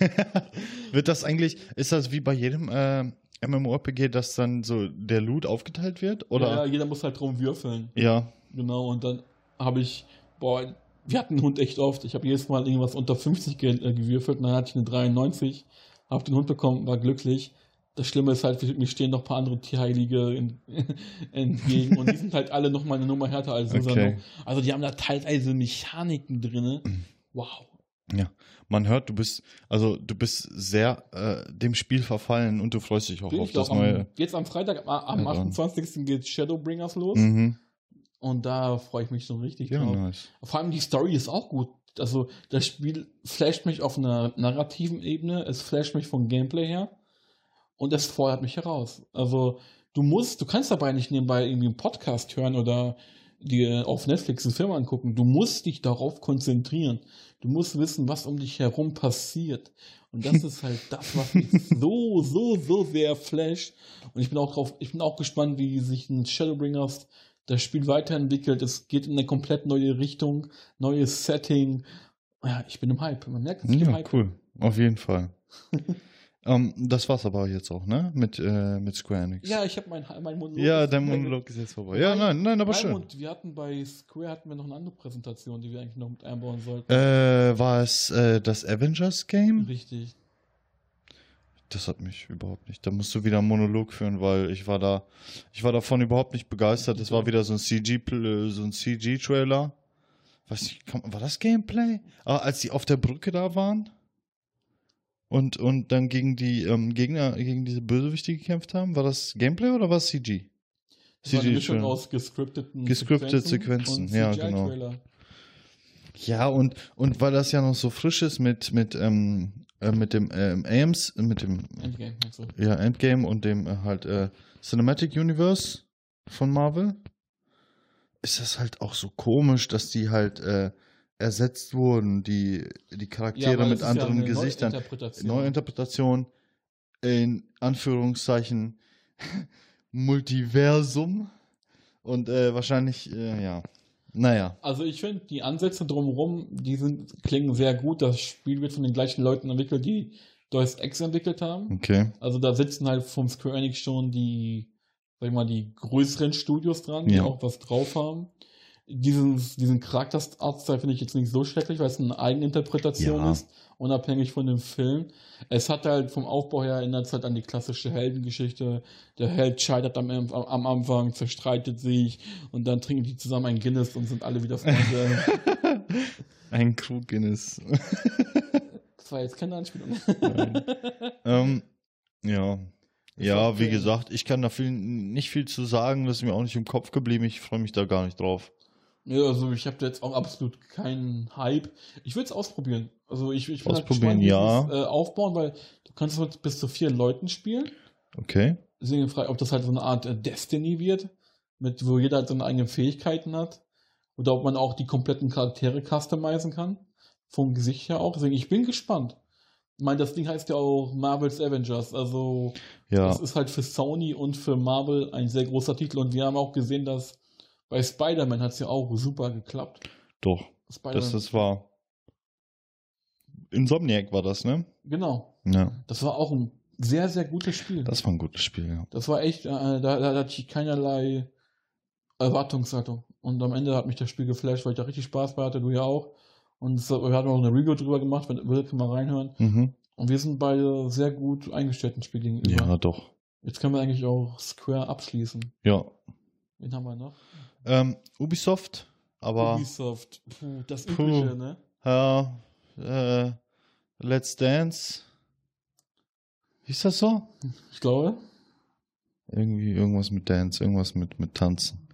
Wird das eigentlich, ist das wie bei jedem äh, MMORPG, dass dann so der Loot aufgeteilt wird? Ja, Oder? jeder muss halt drum würfeln. Ja. Genau, und dann habe ich, boah, wir hatten den Hund echt oft. Ich habe jedes Mal irgendwas unter 50 ge äh, gewürfelt dann hatte ich eine 93, habe den Hund bekommen, war glücklich. Das Schlimme ist halt, mir stehen noch ein paar andere Tierheilige in, entgegen und die sind halt alle noch mal eine Nummer härter als Susano. Okay. Also die haben da teilweise Mechaniken drin. Wow. Man hört, du bist, also du bist sehr äh, dem Spiel verfallen und du freust dich auch Bin auf das auch am, neue. jetzt am Freitag, am, am Ja, dann. 28. geht Shadowbringers los Mhm. und da freue ich mich schon richtig Ja, drauf. nice. Vor allem die Story ist auch gut. Also das Spiel flasht mich auf einer narrativen Ebene, es flasht mich vom Gameplay her und es fordert mich heraus. Also du musst, du kannst dabei nicht nebenbei irgendwie einen Podcast hören oder dir auf Netflix einen Film angucken. Du musst dich darauf konzentrieren. Du musst wissen, was um dich herum passiert. Und das ist halt das, was mich so, so, so sehr flasht. Und ich bin auch drauf, ich bin auch gespannt, wie sich ein Shadowbringers das Spiel weiterentwickelt. Es geht in eine komplett neue Richtung, neues Setting. Ja, ich bin im Hype. Man merkt, im Ja, Hype cool. Auf jeden Fall. ähm, das war's aber jetzt auch, ne? Mit, äh, mit Square Enix. Ja, ich habe mein, mein Monolog. Ja, dein Monolog ist jetzt vorbei. Ja, nein, nein, aber schön. Und wir hatten bei Square hatten wir noch eine andere Präsentation, die wir eigentlich noch mit einbauen sollten. Äh, war es äh, das Avengers Game? Richtig. Das hat mich überhaupt nicht. Da musst du wieder einen Monolog führen, weil ich war da, ich war davon überhaupt nicht begeistert. Das war wieder so ein CG, pl- so ein CG-Trailer. Weiß nicht, war das Gameplay? Ah, als die auf der Brücke da waren und, und dann gegen die ähm, Gegner, gegen diese Bösewichte gekämpft haben, war das Gameplay oder war es CG? Das war eine CG Mischung aus gescripteten Gescriptete Sequenzen, und ja, CGI-Trailer. Ja, und, und weil das ja noch so frisch ist mit, mit, ähm, äh, mit dem ähm, Ames, mit dem Endgame, also. ja, Endgame und dem äh, halt äh, Cinematic Universe von Marvel, ist das halt auch so komisch, dass die halt äh, ersetzt wurden, die, die Charaktere weil mit anderen ja Gesichtern. Neuinterpretation. Neuinterpretation, in Anführungszeichen Multiversum und äh, wahrscheinlich, äh, ja, Naja. Also ich finde, die Ansätze drumherum, die sind, klingen sehr gut. Das Spiel wird von den gleichen Leuten entwickelt, die Deus Ex entwickelt haben. Okay. Also da sitzen halt vom Square Enix schon die, sag ich mal, die größeren Studios dran, die Ja. auch was drauf haben. Diesen, diesen Charakterartstyle finde ich jetzt nicht so schrecklich, weil es eine Eigeninterpretation Ja. ist, unabhängig von dem Film. Es hat halt vom Aufbau her erinnert es halt an die klassische Heldengeschichte. Der Held scheitert am, am, Anfang, zerstreitet sich und dann trinken die zusammen ein Guinness und sind alle wieder Freunde. Ein Krug Guinness. das war jetzt keine Anspielung. ähm, ja. Ja, okay. wie gesagt, ich kann da viel, nicht viel zu sagen, das ist mir auch nicht im Kopf geblieben, ich freue mich da gar nicht drauf. Ja, also ich habe da jetzt auch absolut keinen Hype. Ich will es ausprobieren. Also ich, ich will halt Ausprobieren, gespannt, wie ja. es, äh, aufbauen, weil du kannst mit bis zu vier Leuten spielen. Okay. Deswegen frage ob das halt so eine Art äh, Destiny wird, mit wo jeder halt seine eigenen Fähigkeiten hat. Oder ob man auch die kompletten Charaktere customizen kann. Vom Gesicht her auch. Deswegen, ich bin gespannt. Ich meine, das Ding heißt ja auch Marvel's Avengers. Also Ja, das ist halt für Sony und für Marvel ein sehr großer Titel. Und wir haben auch gesehen, dass bei Spider-Man hat es ja auch super geklappt. doch. Das, das war. Insomniac war das, ne? genau. Ja. Das war auch ein sehr, sehr gutes Spiel. Das war ein gutes Spiel, ja. Das war echt, äh, da, da hatte ich keinerlei Erwartungshaltung. Und am Ende hat mich das Spiel geflasht, weil ich da richtig Spaß bei hatte, du ja auch. Und es, wir hatten auch eine Review drüber gemacht, wenn ihr will, kann mal reinhören. Mhm. Und wir sind beide sehr gut eingestellt im Spiel gegenüber. Ja, doch. Jetzt können wir eigentlich auch Square abschließen. Ja. Wen haben wir noch? Ähm, Ubisoft, aber Ubisoft. Puh, das Puh. Übliche, ne? ja, äh, Let's Dance. Hieß das so? Ich glaube. Irgendwie irgendwas mit Dance, irgendwas mit, mit Tanzen.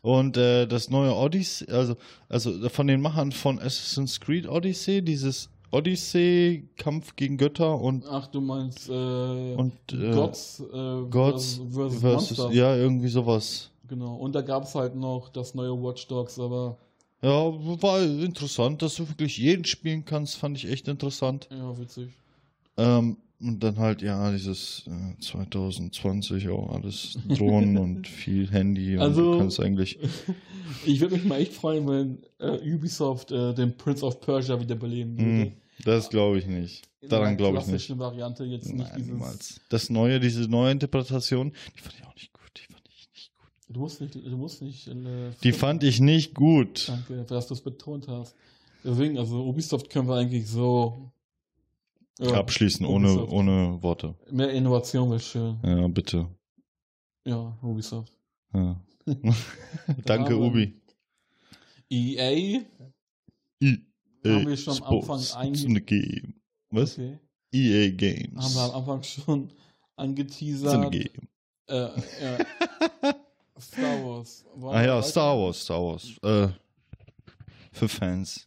Und äh, das neue Odyssey, also, also von den Machern von Assassin's Creed Odyssey, dieses Odyssey, Kampf gegen Götter und, Ach, du meinst äh, und äh, Gods, äh, Gods versus, versus, Monster. ja, irgendwie sowas. Genau. Und da gab es halt noch das neue Watch Dogs, aber Ja, war interessant, dass du wirklich jeden spielen kannst, fand ich echt interessant. ja, witzig. Ähm, und dann halt, ja, dieses äh, 2020 auch alles Drohnen und viel Handy und Also- du kannst eigentlich. Ich würde mich mal echt freuen, wenn äh, Ubisoft äh, den Prince of Persia wieder beleben würde. Hm, das glaube ich nicht. In Daran glaube ich nicht. Variante jetzt nicht Nein, niemals. Das neue, diese neue Interpretation, die fand ich auch nicht gut. Die fand ich nicht gut. Du musst nicht, du musst nicht. Die fand ich nicht gut. Danke, dass du es betont hast. Deswegen, also Ubisoft können wir eigentlich so ja, Abschließen ohne, Ubisoft. ohne Worte. Mehr Innovation wäre schön. Ja, bitte. Ja, Ubisoft. Ja. Danke, Ubi. EA. I Haben wir schon am Anfang Sports. einge- It's a game. Was? Okay. EA Games. Haben wir am Anfang schon It's a angeteasert. game. Äh, ja. Star Wars. Wollen Ah ja? Star Wars, Star Wars. Äh, für Fans.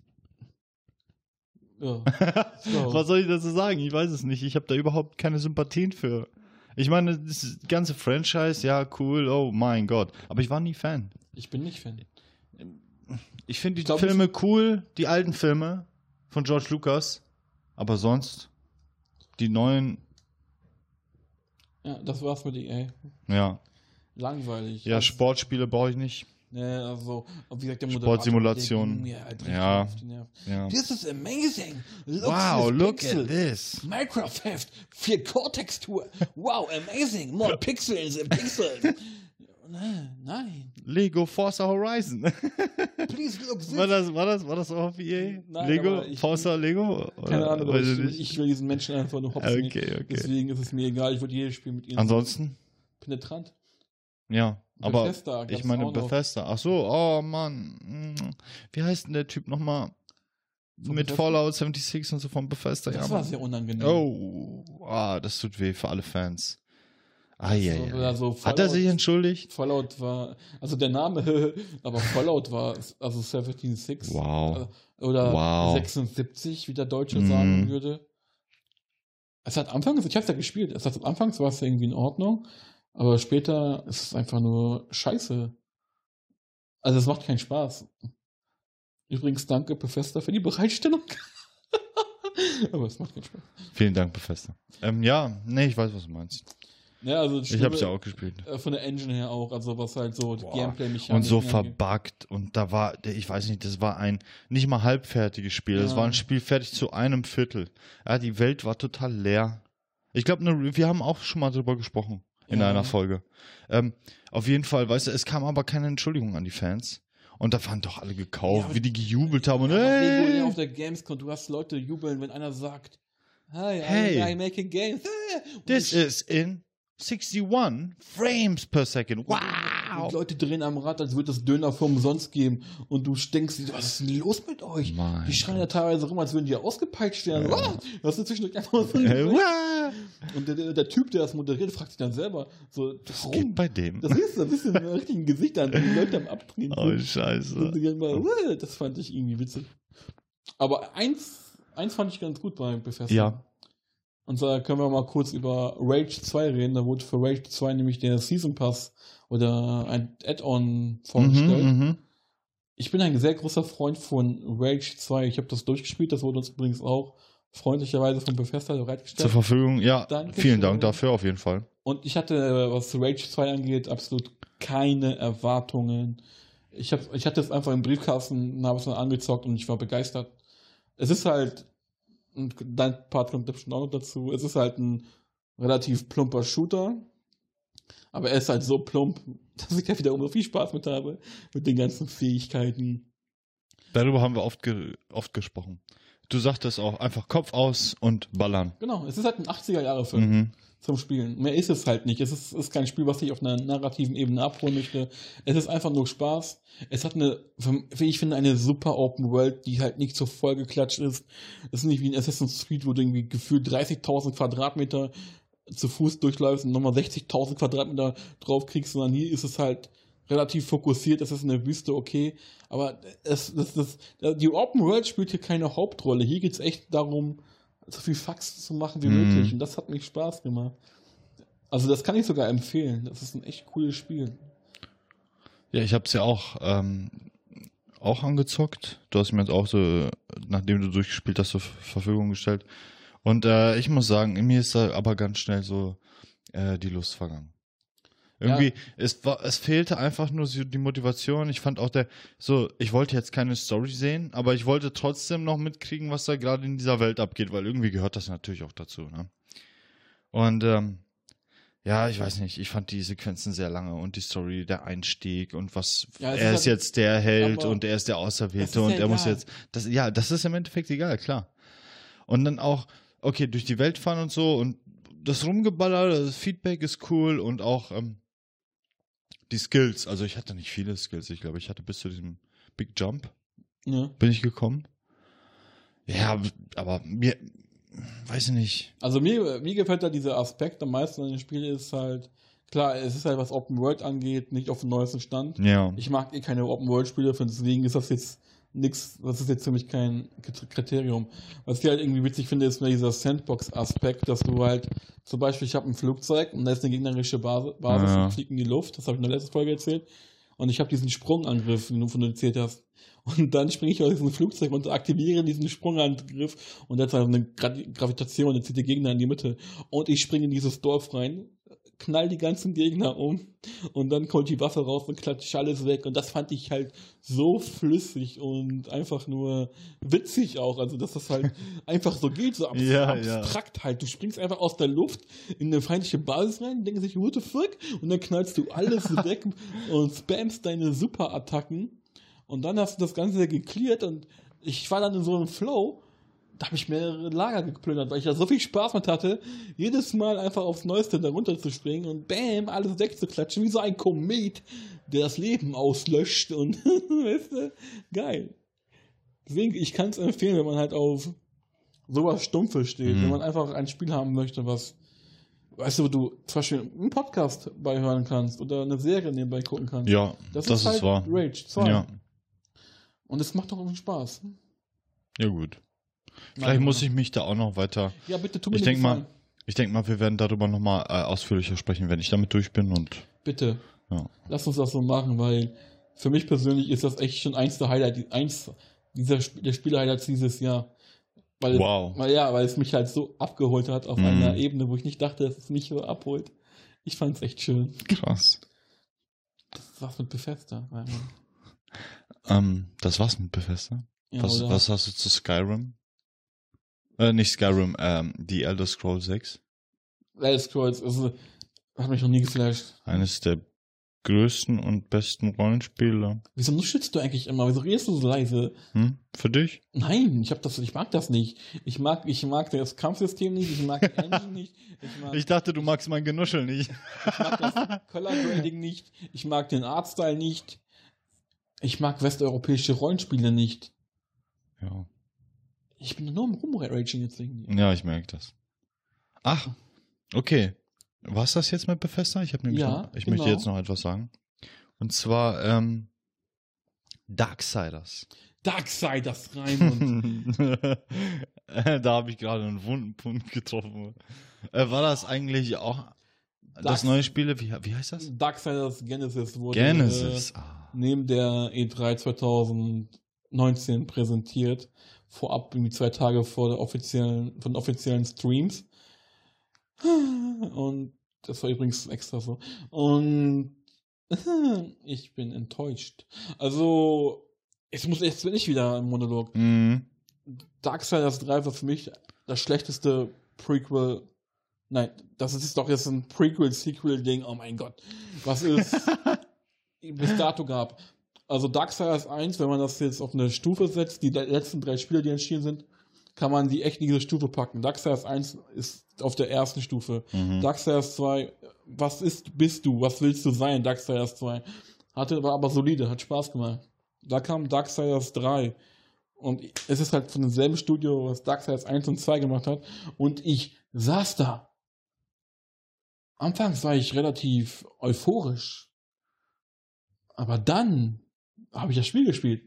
Ja. Was soll ich dazu sagen? Ich weiß es nicht. Ich habe da überhaupt keine Sympathien für. Ich meine, das ganze Franchise, ja, cool, oh mein Gott. Aber ich war nie Fan. Ich bin nicht Fan. Ich finde die glaub, Filme cool, die alten Filme von George Lucas. Aber sonst, die neuen, Ja, das war's mit EA. ja. Langweilig. Ja, Also, Sportspiele brauche ich nicht. Ne, also, wie gesagt, der Sportsimulation. der halt Ja. Ja. This is amazing. Look Wow, look pixel. at this. Minecraft Heft, 4-Core-Textur. Wow, amazing. More pixels and pixels. Nein, nein. Lego Forza Horizon. Please look war, das, war, das, war das auch auf EA? Nein, Lego? ich- Forza Lego? Keine Ahnung, aber ich ich, nicht. ich will diesen Menschen einfach nur hops Okay, okay. Deswegen ist es mir egal. Ich würde jedes Spiel mit ihnen Ansonsten? penetrant. Ja, aber Bethesda ich meine noch. Bethesda. Ach so, oh Mann. Hm. Wie heißt denn der Typ nochmal? Von Mit Bethesda? Fallout 76 und so von Bethesda. Das ja, war sehr unangenehm. Oh, ah, das tut weh für alle Fans. Ah, ja, So, ja. also Hat er Fallout- sich entschuldigt? Fallout war, also der Name, aber Fallout war, also 17.6 Wow. äh, oder Wow. 76, wie der Deutsche Mhm. sagen würde. Es hat anfangs, ich hab's ja gespielt, es hat anfangs war es irgendwie in Ordnung, aber später ist es einfach nur Scheiße. Also es macht keinen Spaß. Übrigens danke Bethesda für die Bereitstellung. aber es macht keinen Spaß. Vielen Dank, Bethesda. Ähm, ja, nee, ich weiß, was du meinst. Ja, also Ich habe es ja auch gespielt. äh, Von der Engine her auch, also was halt so die. Gameplay-Mechaniken Und so verbuggt. Und da war, ich weiß nicht, das war ein nicht mal halbfertiges Spiel. Das Ja. war ein Spiel fertig zu einem Viertel. Ja, die Welt war total leer. Ich glaube, wir haben auch schon mal drüber gesprochen in Ja. einer Folge. Ähm, auf jeden Fall, weißt du, es kam aber keine Entschuldigung an die Fans. Und da waren doch alle gekauft, Ja, wie die gejubelt haben. Und hey, auf der Gamescom, du hast Leute jubeln, wenn einer sagt, Hi, Hey. I, I making games. Und this is in 61 frames per second. Die Wow! Leute drehen am Rad, als würde es Döner für umsonst geben. Und du stinkst, was ist denn los mit euch? Mein die schreien ja teilweise rum, als würden die ausgepeitscht werden. Ja. Ah, Das ist zwischendurch einfach so. Und der, der, Typ, der das moderiert, fragt sich dann selber, so, Was warum? geht bei dem? Das ist ein bisschen im richtigen Gesicht an, die Leute am Abdrehen. Oh, sind. scheiße. Und die immer, "Äh", das fand ich irgendwie witzig. Aber eins, eins fand ich ganz gut bei Bethesda. Ja. Und zwar können wir mal kurz über Rage 2 reden. Da wurde für Rage 2 nämlich der Season Pass oder ein Add-on vorgestellt. Mhm, mhm. Ich bin ein sehr großer Freund von Rage 2. Ich habe das durchgespielt. Das wurde uns übrigens auch freundlicherweise von Bethesda Zur bereitgestellt. Verfügung, ja. Dankeschön. Vielen Dank dafür auf jeden Fall. Und ich hatte, was Rage 2 angeht, absolut keine Erwartungen. Ich, hab, ich hatte es einfach im Briefkasten habe es dann angezockt und ich war begeistert. Es ist halt, und dein Part kommt bestimmt auch noch dazu, es ist halt ein relativ plumper Shooter, aber er ist halt so plump, dass ich da wiederum so viel Spaß mit habe, mit den ganzen Fähigkeiten. Darüber haben wir oft, ge oft gesprochen. Du sagtest auch einfach Kopf aus und ballern. Genau, es ist halt ein 80er-Jahre-Film. Mhm. zum Spielen. Mehr ist es halt nicht. Es ist, ist kein Spiel, was ich auf einer narrativen Ebene abholen möchte. Es ist einfach nur Spaß. Es hat eine, wie ich finde, eine super Open World, die halt nicht so vollgeklatscht ist. Es ist nicht wie in Assassin's Creed, wo du irgendwie gefühlt 30.000 Quadratmeter zu Fuß durchläufst und nochmal 60.000 Quadratmeter draufkriegst, sondern hier ist es halt relativ fokussiert. Es ist eine Wüste, okay. Aber es, das, das, die Open World spielt hier keine Hauptrolle. Hier geht es echt darum, so viel Faxen zu machen wie Mhm. möglich. Und das hat mich Spaß gemacht. Also das kann ich sogar empfehlen. Das ist ein echt cooles Spiel. Ja, ich habe es ja auch, ähm, auch angezockt. Du hast mir jetzt auch so, nachdem du durchgespielt hast, zur Verfügung gestellt. Und äh, ich muss sagen, in mir ist da aber ganz schnell so äh, die Lust vergangen. Irgendwie, es, war, es fehlte einfach nur die Motivation. Ich fand auch der, so, ich wollte jetzt keine Story sehen, aber ich wollte trotzdem noch mitkriegen, was da gerade in dieser Welt abgeht, weil irgendwie gehört das natürlich auch dazu. Ne? Und ähm, ja, ich weiß nicht, ich fand die Sequenzen sehr lange und die Story, der Einstieg und was, Ja, er ist ist halt- jetzt der Held und er ist der Auserwählte ist ja und er muss egal. jetzt, das, ja, das ist im Endeffekt egal, klar. Und dann auch, okay, durch die Welt fahren und so und das Rumgeballer, das Feedback ist cool und auch ähm, die Skills. Also ich hatte nicht viele Skills, ich glaube, ich hatte bis zu diesem Big Jump Ja. bin ich gekommen. Ja, aber mir, weiß ich nicht. Also mir, mir gefällt da dieser Aspekt am meisten an dem Spiel ist halt, klar, es ist halt was Open World angeht, nicht auf dem neuesten Stand. Ja. Ich mag eh keine Open World Spiele, deswegen ist das jetzt nix, das ist jetzt für mich kein Kriterium. Was ich halt irgendwie witzig finde, ist nur dieser Sandbox-Aspekt, dass du halt, zum Beispiel, ich habe ein Flugzeug und da ist eine gegnerische Basis, Basis Ja. und fliegt in die Luft, das habe ich in der letzten Folge erzählt. Und ich habe diesen Sprungangriff, den du von erzählt hast. Und dann springe ich aus diesem Flugzeug und aktiviere diesen Sprungangriff und jetzt hat eine Gra Gravitation, der zieht die Gegner in die Mitte. Und ich springe in dieses Dorf rein, knall die ganzen Gegner um und dann kommt die Waffe raus und klatscht alles weg. Und das fand ich halt so flüssig und einfach nur witzig auch. Also, dass das halt einfach so geht, so abs Ja, ja. abstrakt halt. Du springst einfach aus der Luft in eine feindliche Basis rein, denkst sich, what the fuck? Und dann knallst du alles weg und spammst deine Superattacken. Und dann hast du das Ganze geklärt und ich war dann in so einem Flow. Da habe ich mehrere Lager geplündert, weil ich da so viel Spaß mit hatte, jedes Mal einfach aufs Neueste da runter zu springen und bam, alles wegzuklatschen, wie so ein Komet, der das Leben auslöscht und, weißt du, geil. Deswegen, ich kann es empfehlen, wenn man halt auf sowas Stumpfes steht, Mhm. wenn man einfach ein Spiel haben möchte, was, weißt du, wo du zum Beispiel einen Podcast beihören kannst oder eine Serie nebenbei gucken kannst. Ja, Das, das, ist halt ist wahr. Rage 2. Ja. Und es macht doch irgendwie Spaß. ja, gut. Vielleicht muss ich mich da auch noch weiter. Ja, bitte tu mir Ich den denk mal-. Ich denke mal, wir werden darüber nochmal äh, ausführlicher sprechen, wenn ich damit durch bin und Bitte. ja. Lass uns das so machen, weil für mich persönlich ist das echt schon eins der Highlight, eins dieser der Spiele-Highlights dieses Jahr. Weil Wow. Es, weil, ja, weil es mich halt so abgeholt hat auf Mhm. einer Ebene, wo ich nicht dachte, dass es mich so abholt. Ich fand's echt schön. Krass. Das war's mit Bethesda. Ähm, das war's mit Bethesda. Ja, was, was hast du zu Skyrim? Äh, nicht Skyrim, ähm, die Elder Scrolls 6. Elder Scrolls also, hat mich noch nie geflasht. Eines der größten und besten Rollenspiele. Wieso schützt du eigentlich immer? Wieso redest du so leise? Hm? Für dich? Nein, ich hab das, ich mag das nicht. Ich mag, ich mag das Kampfsystem nicht, ich mag die Engine nicht, ich mag, Ich dachte, du magst mein Genuschel nicht. ich mag das Color Grading nicht, ich mag den Artstyle nicht, ich mag westeuropäische Rollenspiele nicht. Ja. Ich bin nur im Rumraging jetzt irgendwie. Ja, ich merke das. Ach, okay. Was das jetzt mit Bethesda? Ich habe nämlich Ja, noch, ich genau. möchte jetzt noch etwas sagen. Und zwar ähm, Darksiders. Darksiders Raimund. Da habe ich gerade einen wunden Punkt getroffen. Äh, war das eigentlich auch das Darks- neue Spiel? Wie, wie heißt das? Darksiders Genesis wurde Genesis. Äh, Ah. neben der E E3 2019 präsentiert. Vorab irgendwie zwei Tage vor der offiziellen, von den offiziellen Streams. Und das war übrigens extra so. Und ich bin enttäuscht. Also, ich muss jetzt bin ich wieder im Monolog. Mhm. Darksiders 3 war für mich das schlechteste Prequel. Nein, das ist doch jetzt ein Prequel-Sequel-Ding. Oh mein Gott. Was es bis dato gab. Also Darksiders 1, wenn man das jetzt auf eine Stufe setzt, die letzten drei Spiele, die erschienen sind, kann man die echt in diese Stufe packen. Darksiders 1 ist auf der ersten Stufe. Mhm. Darksiders 2, was ist, bist du? Was willst du sein? Darksiders 2. Hatte, war aber solide, hat Spaß gemacht. Da kam Darksiders 3. Und es ist halt von demselben Studio, was Darksiders 1 und 2 gemacht hat. Und ich saß da. Anfangs war ich relativ euphorisch. Aber dann habe ich das Spiel gespielt.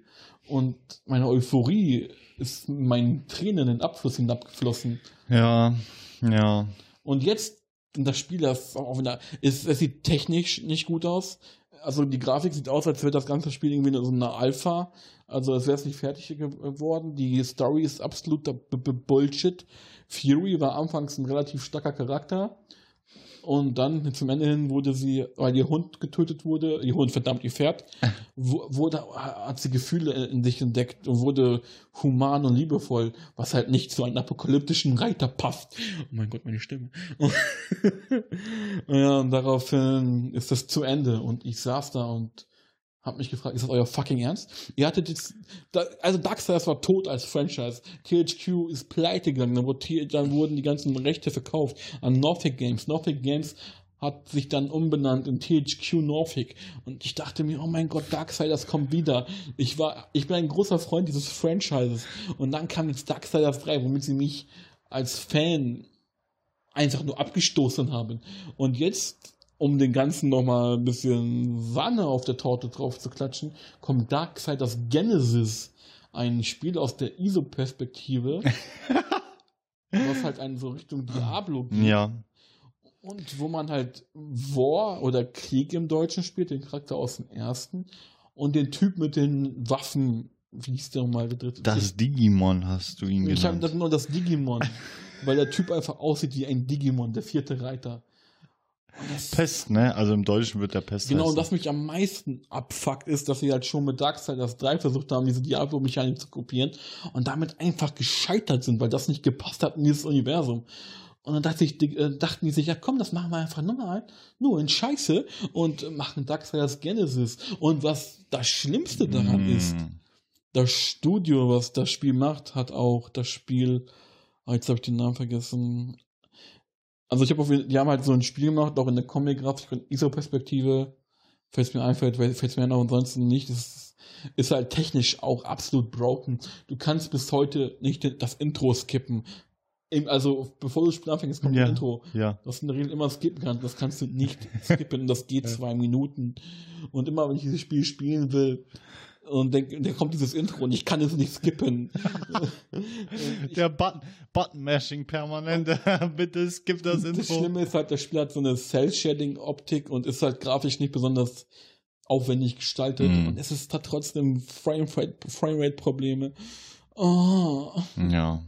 Und meine Euphorie ist in meinen Tränen in den Abfluss hinabgeflossen. Ja, ja. Und jetzt, das Spiel, das auch wieder, ist, es sieht technisch nicht gut aus. Also die Grafik sieht aus, als wäre das ganze Spiel irgendwie in so einer Alpha. Also als wäre es nicht fertig geworden. Die Story ist absoluter B -B Bullshit. Fury war anfangs ein relativ starker Charakter. Und dann zum Ende hin wurde sie, weil ihr Hund getötet wurde, ihr Hund, verdammt, ihr Pferd, wurde, hat sie Gefühle in sich entdeckt und wurde human und liebevoll, was halt nicht zu einem apokalyptischen Reiter passt. Oh mein Gott, meine Stimme. ja, und daraufhin ist das zu Ende und ich saß da und hab mich gefragt, ist das euer fucking Ernst? Ihr hattet jetzt, da, also Darksiders war tot als Franchise. THQ ist pleite gegangen, dann, wurde, dann wurden die ganzen Rechte verkauft an Northic Games. Northic Games hat sich dann umbenannt in THQ Norfolk. Und ich dachte mir, oh mein Gott, Darksiders kommt wieder. Ich war, ich bin ein großer Freund dieses Franchises. Und dann kam jetzt Darksiders 3, womit sie mich als Fan einfach nur abgestoßen haben. Und jetzt, um den Ganzen nochmal ein bisschen Sahne auf der Torte drauf zu klatschen, kommt Darksiders Genesis. Ein Spiel aus der ISO-Perspektive. was halt einen so Richtung Diablo geht. Ja. Und wo man halt War oder Krieg im Deutschen spielt, den Charakter aus dem ersten. Und den Typ mit den Waffen, wie hieß der mal der dritte? Das Digimon hast du ihn ich habe genannt. nur das Digimon, weil der Typ einfach aussieht wie ein Digimon, der vierte Reiter. Das- Pest, ne? Also im Deutschen wird der Pest. Genau, und heißen. was mich am meisten abfuckt, ist, dass sie halt schon mit Darksiders 3 versucht haben, diese Diablo-Mechanik zu kopieren und damit einfach gescheitert sind, weil das nicht gepasst hat in dieses Universum. Und dann dachte ich, äh, dachten die sich, ja komm, das machen wir einfach nochmal, nur in Scheiße und machen Darksiders Genesis. Und was das Schlimmste daran Mm. ist, das Studio, was das Spiel macht, hat auch das Spiel, ah, jetzt habe ich den Namen vergessen. Also ich habe auf, die haben halt so ein Spiel gemacht, auch in der Comic-Grafik und ISO-Perspektive. Falls mir einfällt, fällt es mir noch ansonsten nicht. Das ist, ist halt technisch auch absolut broken. Du kannst bis heute nicht das Intro skippen. Also bevor du das Spiel anfängst, kommt Ja. ein Intro. Ja. Das in der Regel immer skippen kannst. Das kannst du nicht skippen. Das geht zwei Minuten. Und immer, wenn ich dieses Spiel spielen will, und dann, dann kommt dieses Intro und ich kann es nicht skippen. Der Button, Button-Mashing permanent. Bitte skip das das Info. Schlimme ist halt, das Spiel hat so eine Cell-Shading-Optik und ist halt grafisch nicht besonders aufwendig gestaltet. Mhm. Und es ist hat trotzdem Framerate- Framerate-Probleme. Oh. Ja.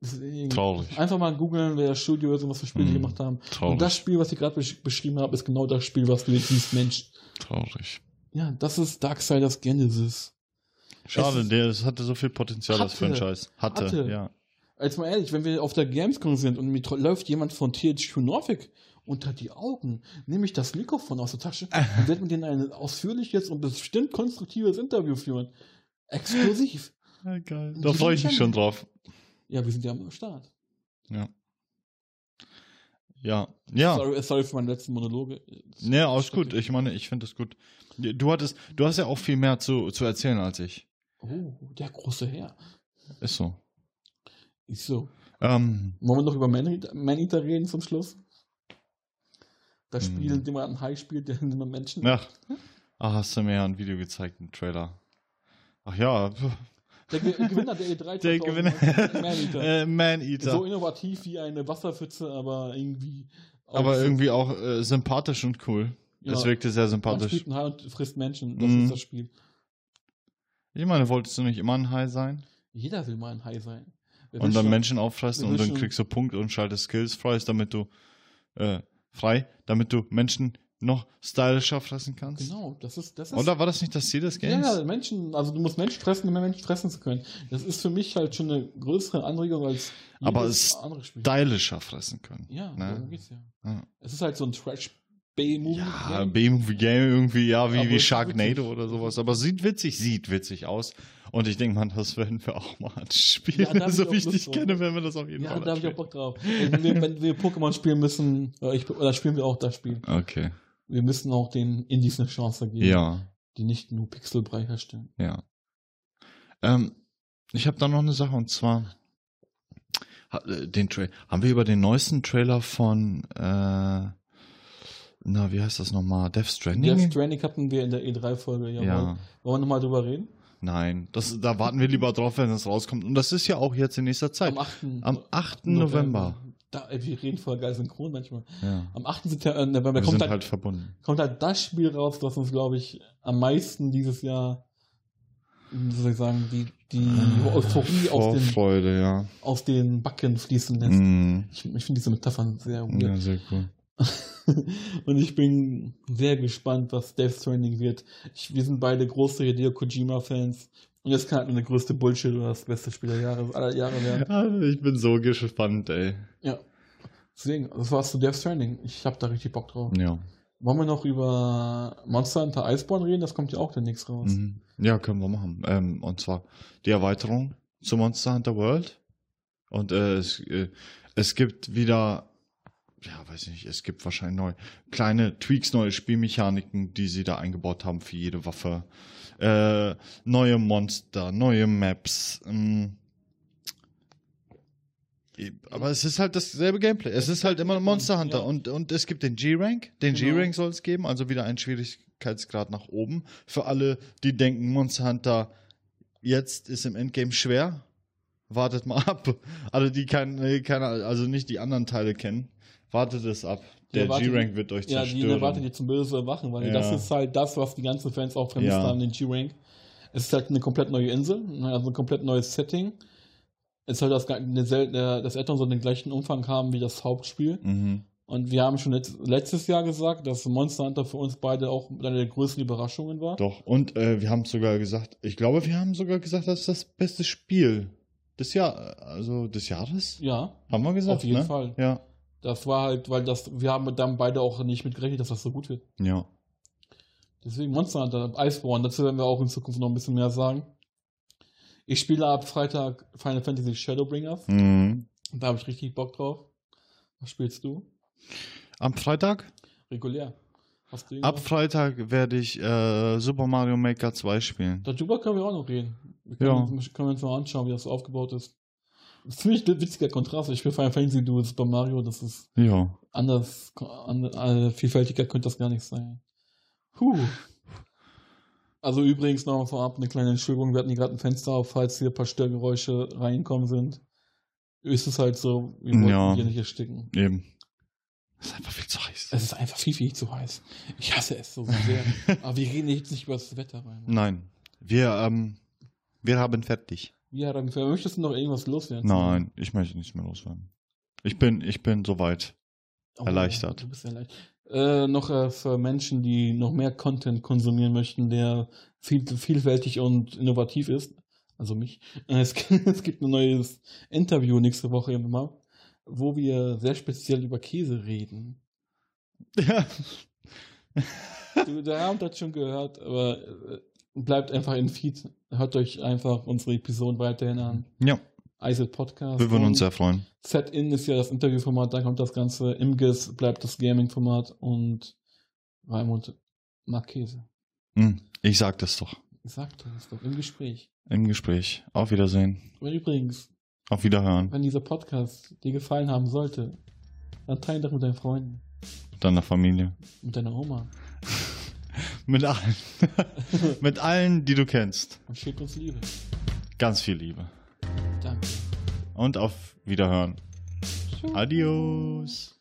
Deswegen Traurig. Einfach mal googeln, wer das Studio ist und was für Spiele die Mhm. gemacht haben. Traurig. Und das Spiel, was ich gerade besch beschrieben habe, ist genau das Spiel, was du jetzt siehst, Mensch. Traurig. Ja, das ist Darksiders Genesis. Schade, Es- der es hatte so viel Potenzial, das Hatte. Franchise. Hatte, Hatte. ja. Jetzt mal ehrlich, wenn wir auf der Gamescom sind und mir läuft jemand von THQ Nordic unter die Augen, nehme ich das Mikrofon aus der Tasche und werde mit denen ein ausführliches und bestimmt konstruktives Interview führen. Exklusiv. ja geil. Da freue ich mich schon- schon drauf. Ja, wir sind ja am Start. Ja. Ja. Ja. Sorry, sorry für meine letzten Monologe. Nee, alles gut. Ich meine, ich finde das gut. Du hattest, du hast ja auch viel mehr zu, zu erzählen als ich. Oh, der große Herr. Ist so. Ist so. Ähm, Wollen wir noch über Man- Man-Eater reden zum Schluss? Das Spiel, Hm. in dem man einen Hai spielt, der in einem Menschen. ach, ach, hast du mir ja ein Video gezeigt, einen Trailer. Ach ja, Der Ge Gewinner der E3 der 2019, Gewinner. Man-Eater. äh, Man-Eater. So innovativ wie eine Wasserpfütze, aber irgendwie. auch aber irgendwie auch äh, sympathisch und cool. Ja, Es wirkte sehr Man sympathisch. spielt einen Hai und frisst Menschen. Das Mhm. ist das Spiel. Ich meine, wolltest du nicht immer ein Hai sein? Jeder will mal ein Hai sein. Wer und dann schon- Menschen auffressen wir und dann kriegst du Punkte und schaltest Skills frei, damit du äh, frei, damit du Menschen noch stylischer fressen kannst. Genau, das ist. Das ist Oder war das nicht das Ziel des Games? Ja, Menschen, also du musst Menschen fressen, um mehr Menschen fressen zu können. Das ist für mich halt schon eine größere Anregung als Aber es stylischer fressen können. Ja, ne? darum geht's ja. Ja. Es ist halt so ein Trash-B-Movie. Ja, B-Movie-Game irgendwie, ja, wie, Aber wie Sharknado oder sowas. Aber sieht witzig, sieht witzig aus. Und ich denke, man, das werden wir auch mal spielen. Ja, so wie ich dich kenne, werden wir das auf jeden Ja, Fall da habe ich auch. Bock drauf. Wenn wir, wenn wir Pokémon spielen müssen, oder, ich, oder spielen wir auch das Spiel. Okay. Wir müssen auch den Indies eine Chance geben, Ja, die nicht nur Pixelbrei herstellen. ja. Ähm, ich habe da noch eine Sache und zwar äh, den Tra haben wir über den neuesten Trailer von äh, na, wie heißt das nochmal? Death Stranding? Death Stranding hatten wir in der E3-Folge, jawohl. ja. Wollen wir nochmal drüber reden? Nein, das, da warten wir lieber drauf, wenn es rauskommt. Und das ist ja auch jetzt in nächster Zeit. Am 8. Am 8. November. Da, wir reden voll geil synchron manchmal. Ja. Am 8. September, äh, November Wir kommt halt, halt verbunden. kommt halt das Spiel raus, das uns, glaube ich, am meisten dieses Jahr, wie soll ich sagen, die, die Euphorie aus den, Vorfreude, ja. aus den Backen fließen lässt. Mhm. Ich, ich finde diese Metaphern sehr weird. Ja, sehr cool. Und ich bin sehr gespannt, was Death Stranding wird. Ich, wir sind beide große Hideo Kojima-Fans. Und jetzt kann halt nur der größte Bullshit oder das beste Spiel der Jahre, aller Jahre werden. Also ich bin so gespannt, ey. Ja. Deswegen, das war's zu Death Stranding. Ich hab da richtig Bock drauf. Ja. Wollen wir noch über Monster Hunter Iceborne reden? Das kommt ja auch demnächst raus. Mhm. Ja, können wir machen. Ähm, und zwar die Erweiterung zu Monster Hunter World. Und äh, es, äh, es gibt wieder, ja, weiß ich nicht, es gibt wahrscheinlich neu, kleine Tweaks, neue Spielmechaniken, die sie da eingebaut haben für jede Waffe. Äh, neue Monster, neue Maps. Ähm, aber es ist halt dasselbe Gameplay. Es ist halt immer Monster Hunter. Und, und es gibt den G-Rank. Den Genau. G-Rank soll es geben, also wieder ein Schwierigkeitsgrad nach oben. Für alle, die denken, Monster Hunter jetzt ist im Endgame schwer. Wartet mal ab. Alle, die kein, keine, also nicht die anderen Teile kennen, wartet es ab. Die Der G-Rank wird euch Ja, die zerstören. erwartet ihr zum Böse erwachen, weil Ja. das ist halt das, was die ganzen Fans auch vermisst Ja. haben, den G-Rank. Es ist halt eine komplett neue Insel, also ein komplett neues Setting. Es soll das, sel- der- das Addon soll den gleichen Umfang haben wie das Hauptspiel. mhm. Und wir haben schon letzt, letztes Jahr gesagt, dass Monster Hunter für uns beide auch eine der größten Überraschungen war. Doch, und äh, wir haben sogar gesagt, ich glaube, wir haben sogar gesagt, das ist das beste Spiel des Jahr, also des Jahres. Ja, Haben wir gesagt, auf jeden ne? Fall. Ja. Das war halt, weil das, wir haben dann beide auch nicht mit gerechnet, dass das so gut wird. Ja. Deswegen Monster Hunter, Iceborne, dazu werden wir auch in Zukunft noch ein bisschen mehr sagen. Ich spiele ab Freitag Final Fantasy Shadowbringers. Mhm. Da habe ich richtig Bock drauf. Was spielst du? Am Freitag? Regulär. Ab? Freitag werde ich äh, Super Mario Maker 2 spielen. Darüber können wir auch noch reden. Wir Ja. können, können wir uns mal anschauen, wie das so aufgebaut ist. Das ist ziemlich witziger Kontrast. Ich spiele Final Fantasy, du Super Mario, das ist Ja. anders, an, äh, vielfältiger könnte das gar nicht sein. Puh. Also übrigens noch vorab eine kleine Entschuldigung, wir hatten hier gerade ein Fenster auf, falls hier ein paar Störgeräusche reinkommen sind. Ist es halt so, wir wollten Ja. hier nicht ersticken. Eben. ist einfach viel zu heiß. Es ist einfach viel, viel zu heiß. Ich hasse es so sehr. Aber wir reden jetzt nicht über das Wetter rein. Nein. Wir, ähm, wir haben fertig. Ja, dann möchtest du noch irgendwas loswerden? Nein, ich möchte nichts mehr loswerden. Ich bin, ich bin soweit. Oh, Erleichtert. Du bist erleichtert. Äh, noch äh, für Menschen, die noch mehr Content konsumieren möchten, der viel, vielfältig und innovativ ist. Also mich. Äh, es, es gibt ein neues Interview nächste Woche immer, wo wir sehr speziell über Käse reden. Ja. Du, der Abend hat schon gehört, aber äh, bleibt einfach im Feed. Hört euch einfach unsere Episoden weiterhin an. ja, ISIL Podcast. wir würden uns sehr freuen. Set-In ist ja das Interviewformat, da kommt das Ganze. Imgis bleibt das Gaming-Format und Raimund mag Käse. Hm, ich sag das doch. Ich sagte es doch im Gespräch. Im Gespräch. Auf Wiedersehen. Und übrigens, Auf Wiederhören. wenn dieser Podcast dir gefallen haben sollte, dann teile doch mit deinen Freunden, Deiner Familie. mit deiner Oma Mit allen. Mit allen, die du kennst. und schick uns Liebe. Ganz viel Liebe. Danke. Und auf Wiederhören. Tschüss. Adios.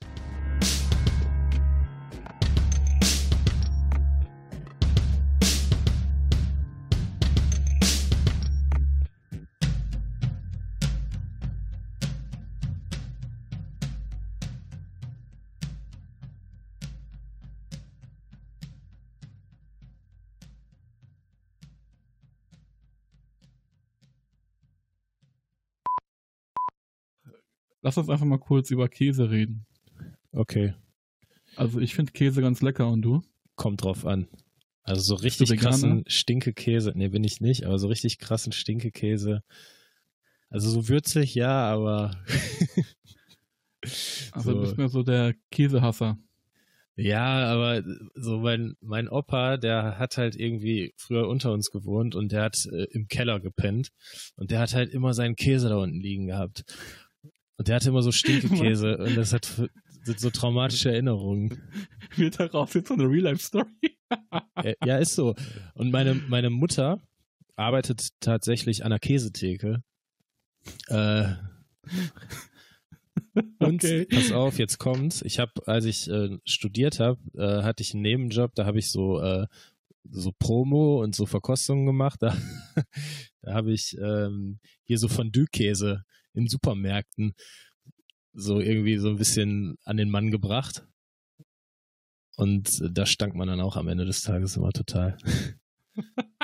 Lass uns einfach mal kurz über Käse reden. Okay, Also ich finde Käse ganz lecker und du? kommt drauf an. Also so richtig krassen Stinkekäse, nee, bin ich nicht, aber so richtig krassen Stinkekäse. Also so würzig, ja, aber Also So. du bist mehr so der Käsehasser. ja, aber so mein, mein Opa, der hat halt irgendwie früher unter uns gewohnt und der hat äh, im Keller gepennt und der hat halt immer seinen Käse da unten liegen gehabt. Und der hatte immer so Stinkekäse und das hat f- so traumatische Erinnerungen. Wird daraus jetzt so eine Real-Life-Story? Äh, ja, ist so. Und meine, meine Mutter arbeitet tatsächlich an der Käsetheke. Äh, und Okay. pass auf, jetzt kommt's. Ich habe, als ich äh, studiert habe, äh, hatte ich einen Nebenjob, da habe ich so äh, so Promo und so Verkostungen gemacht. Da, da habe ich ähm, hier so Fondue-Käse in Supermärkten so irgendwie so ein bisschen an den Mann gebracht. Und äh, da stank man dann auch am Ende des Tages immer total.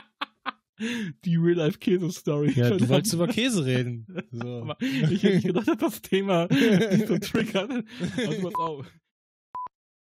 Die Real-Life-Käse-Story. Ja, du wolltest über Käse reden. So. Ich hätte nicht gedacht, dass das Thema dich so triggert. Also pass auf.